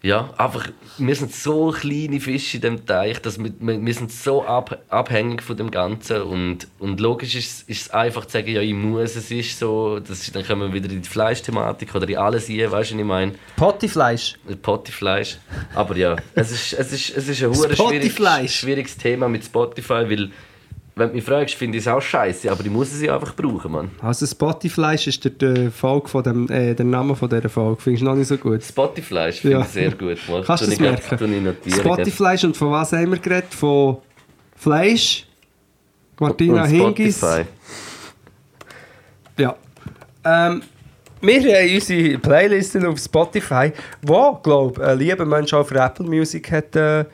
ja, einfach, wir sind so kleine Fische in dem Teich, dass wir, wir, sind so ab, abhängig von dem Ganzen. Und, und logisch ist, ist es einfach zu sagen, ja, ich muss, es ist so. Das ist, dann kommen wir wieder in die Fleischthematik oder in alles hier, weißt du, was ich meine? Pottifleisch. Pottyfleisch. Aber ja, es ist, es ist, es ist ein schwieriges, schwieriges Thema mit Spotify, weil, wenn du mich fragst, finde ich es auch scheiße, aber ich muss es ja einfach brauchen, Mann. Also Spotifleisch ist der, der, Folge von dem, äh, der Name von dieser Folge. Findest du noch nicht so gut? Spotifleisch finde Ja. ich sehr gut. Mal. Kannst du das merken? Spotifleisch und von was haben wir geredet? Von Fleisch? Martina Und Hingis? Spotify. Ja. Ähm, wir haben unsere Playlisten auf Spotify, wo, glaube ich, ein lieber Mensch auch für Apple Music hat äh,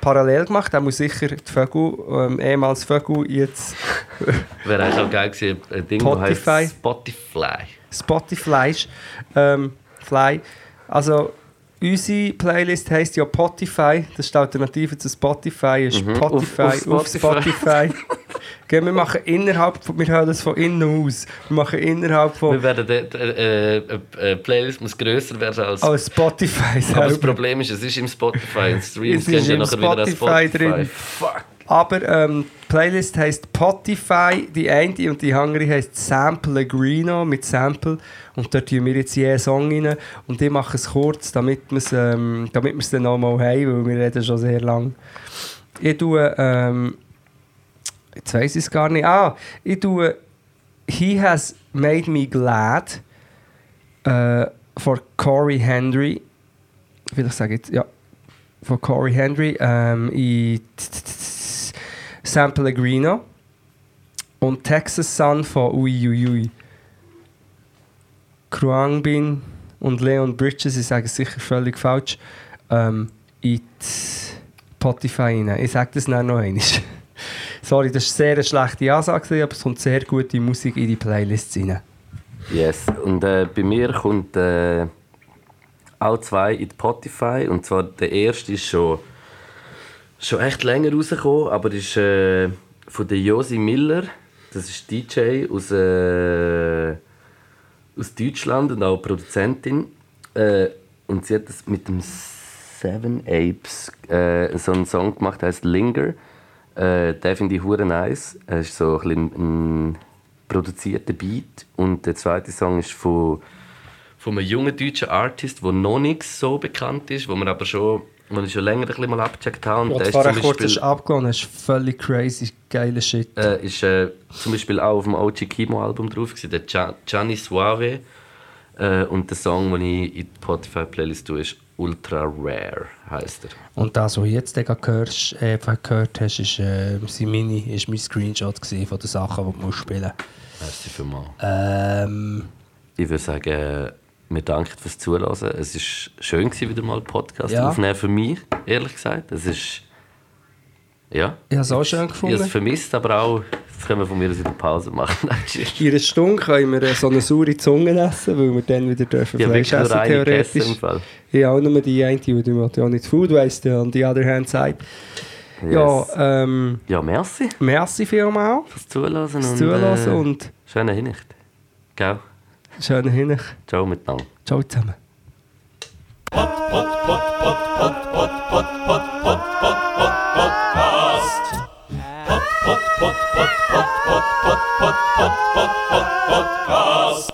parallel gemacht. Er muss sicher die Vögel, ähm, ehemals Vögel, jetzt (laughs) Wäre eigentlich auch geil gewesen, ein Ding, Spotify. Spotify. Spotify. Ähm, Fly. Also, unsere Playlist heisst ja Spotify. Das ist die Alternative zu Spotify. Ist Mhm. Spotify Auf- auf, auf Spotify. Spotify. (laughs) Gell, wir machen innerhalb, von- wir hören das von innen aus. Wir machen innerhalb von Wir werden, de, de, äh, äh, äh, Playlist muss grösser werden als... als Spotify aber das selber. Problem ist, es ist im Spotify und Streams (laughs) Es ist gehen ja im nachher wieder als Spotify Spotify. drin. Fuck. Aber ähm, die Playlist heisst Spotify, die eine und die andere heisst Sample Greeno mit Sample. Und dort tun wir jetzt jeden Song rein. Und ich mache es kurz, damit wir es ähm, damit wir's dann nochmal haben, weil wir reden schon sehr lang. Ich tue, ähm, jetzt weiss ich es gar nicht. Ah, ich tue He Has Made Me Glad äh, Corey Henry. Will ich sagen jetzt, ja. Von Corey Henry ähm, in San Pellegrino und Texas Sun von Uiuiui. Kruang Bin und Leon Bridges, ich sage es sicher völlig falsch, ähm, in Spotify rein. Ich sage das dann noch einmal. (laughs) Sorry, das war sehr eine schlechte Ansage, aber es kommt sehr gute Musik in die Playlist rein. Yes, und äh, bei mir kommt äh, auch zwei in Spotify. Und zwar der erste ist schon, schon echt länger rausgekommen, aber ist äh, von der Josi Miller. Das ist DJ aus, äh, aus Deutschland und auch Produzentin. Äh, und sie hat das mit dem Seven Apes äh, so einen Song gemacht, der heißt Linger. Äh, den finde ich hure nice. Es ist so ein, ein produzierter Beat. Und der zweite Song ist von, von einem jungen deutschen Artist, der noch nicht so bekannt ist, wo man aber schon, wo ich schon länger ein bisschen mal abgecheckt habe. Und der ist zum kurz abgelassen, das ist völlig crazy, geiler Shit. äh, ist äh, zum Beispiel auch auf dem OG Kimo Album drauf gewesen, der Gia- Gianni Suave. Äh, und der Song, den ich in die Spotify Playlist tue, ist Ultra Rare, heißt er. Und das, was du jetzt gerade gehört, äh, gehört hast, ist, äh, Mini, ist mein Screenshot von den Sachen, die du musst spielen Merci vielmals. ähm, Ich würde sagen, wir danken fürs Zuhören. Es war schön, gewesen, wieder mal Podcast Ja. aufnehmen für mich, ehrlich gesagt. Es ist. Ja. Ich habe es auch schön Ich habe gefunden. es vermisst, aber auch. Jetzt können wir von mir aus wieder Pause machen. (laughs) In einer Stunde können wir äh, so eine saure Zunge essen, weil wir dann wieder dürfen Ich habe Fleisch essen, gegessen im theoretisch. Fall. Ja, auch nur die eine, die ja nicht Food waste, on the other hand side. Ja, Yes. ähm, Ja, merci merci vielmals fürs Zuhören. fürs und, Zuhören äh, und Schöne Hinsicht. Ciao. Schönen Hinnig. Ciao miteinander. Ciao zusammen. Podcast. Podcast.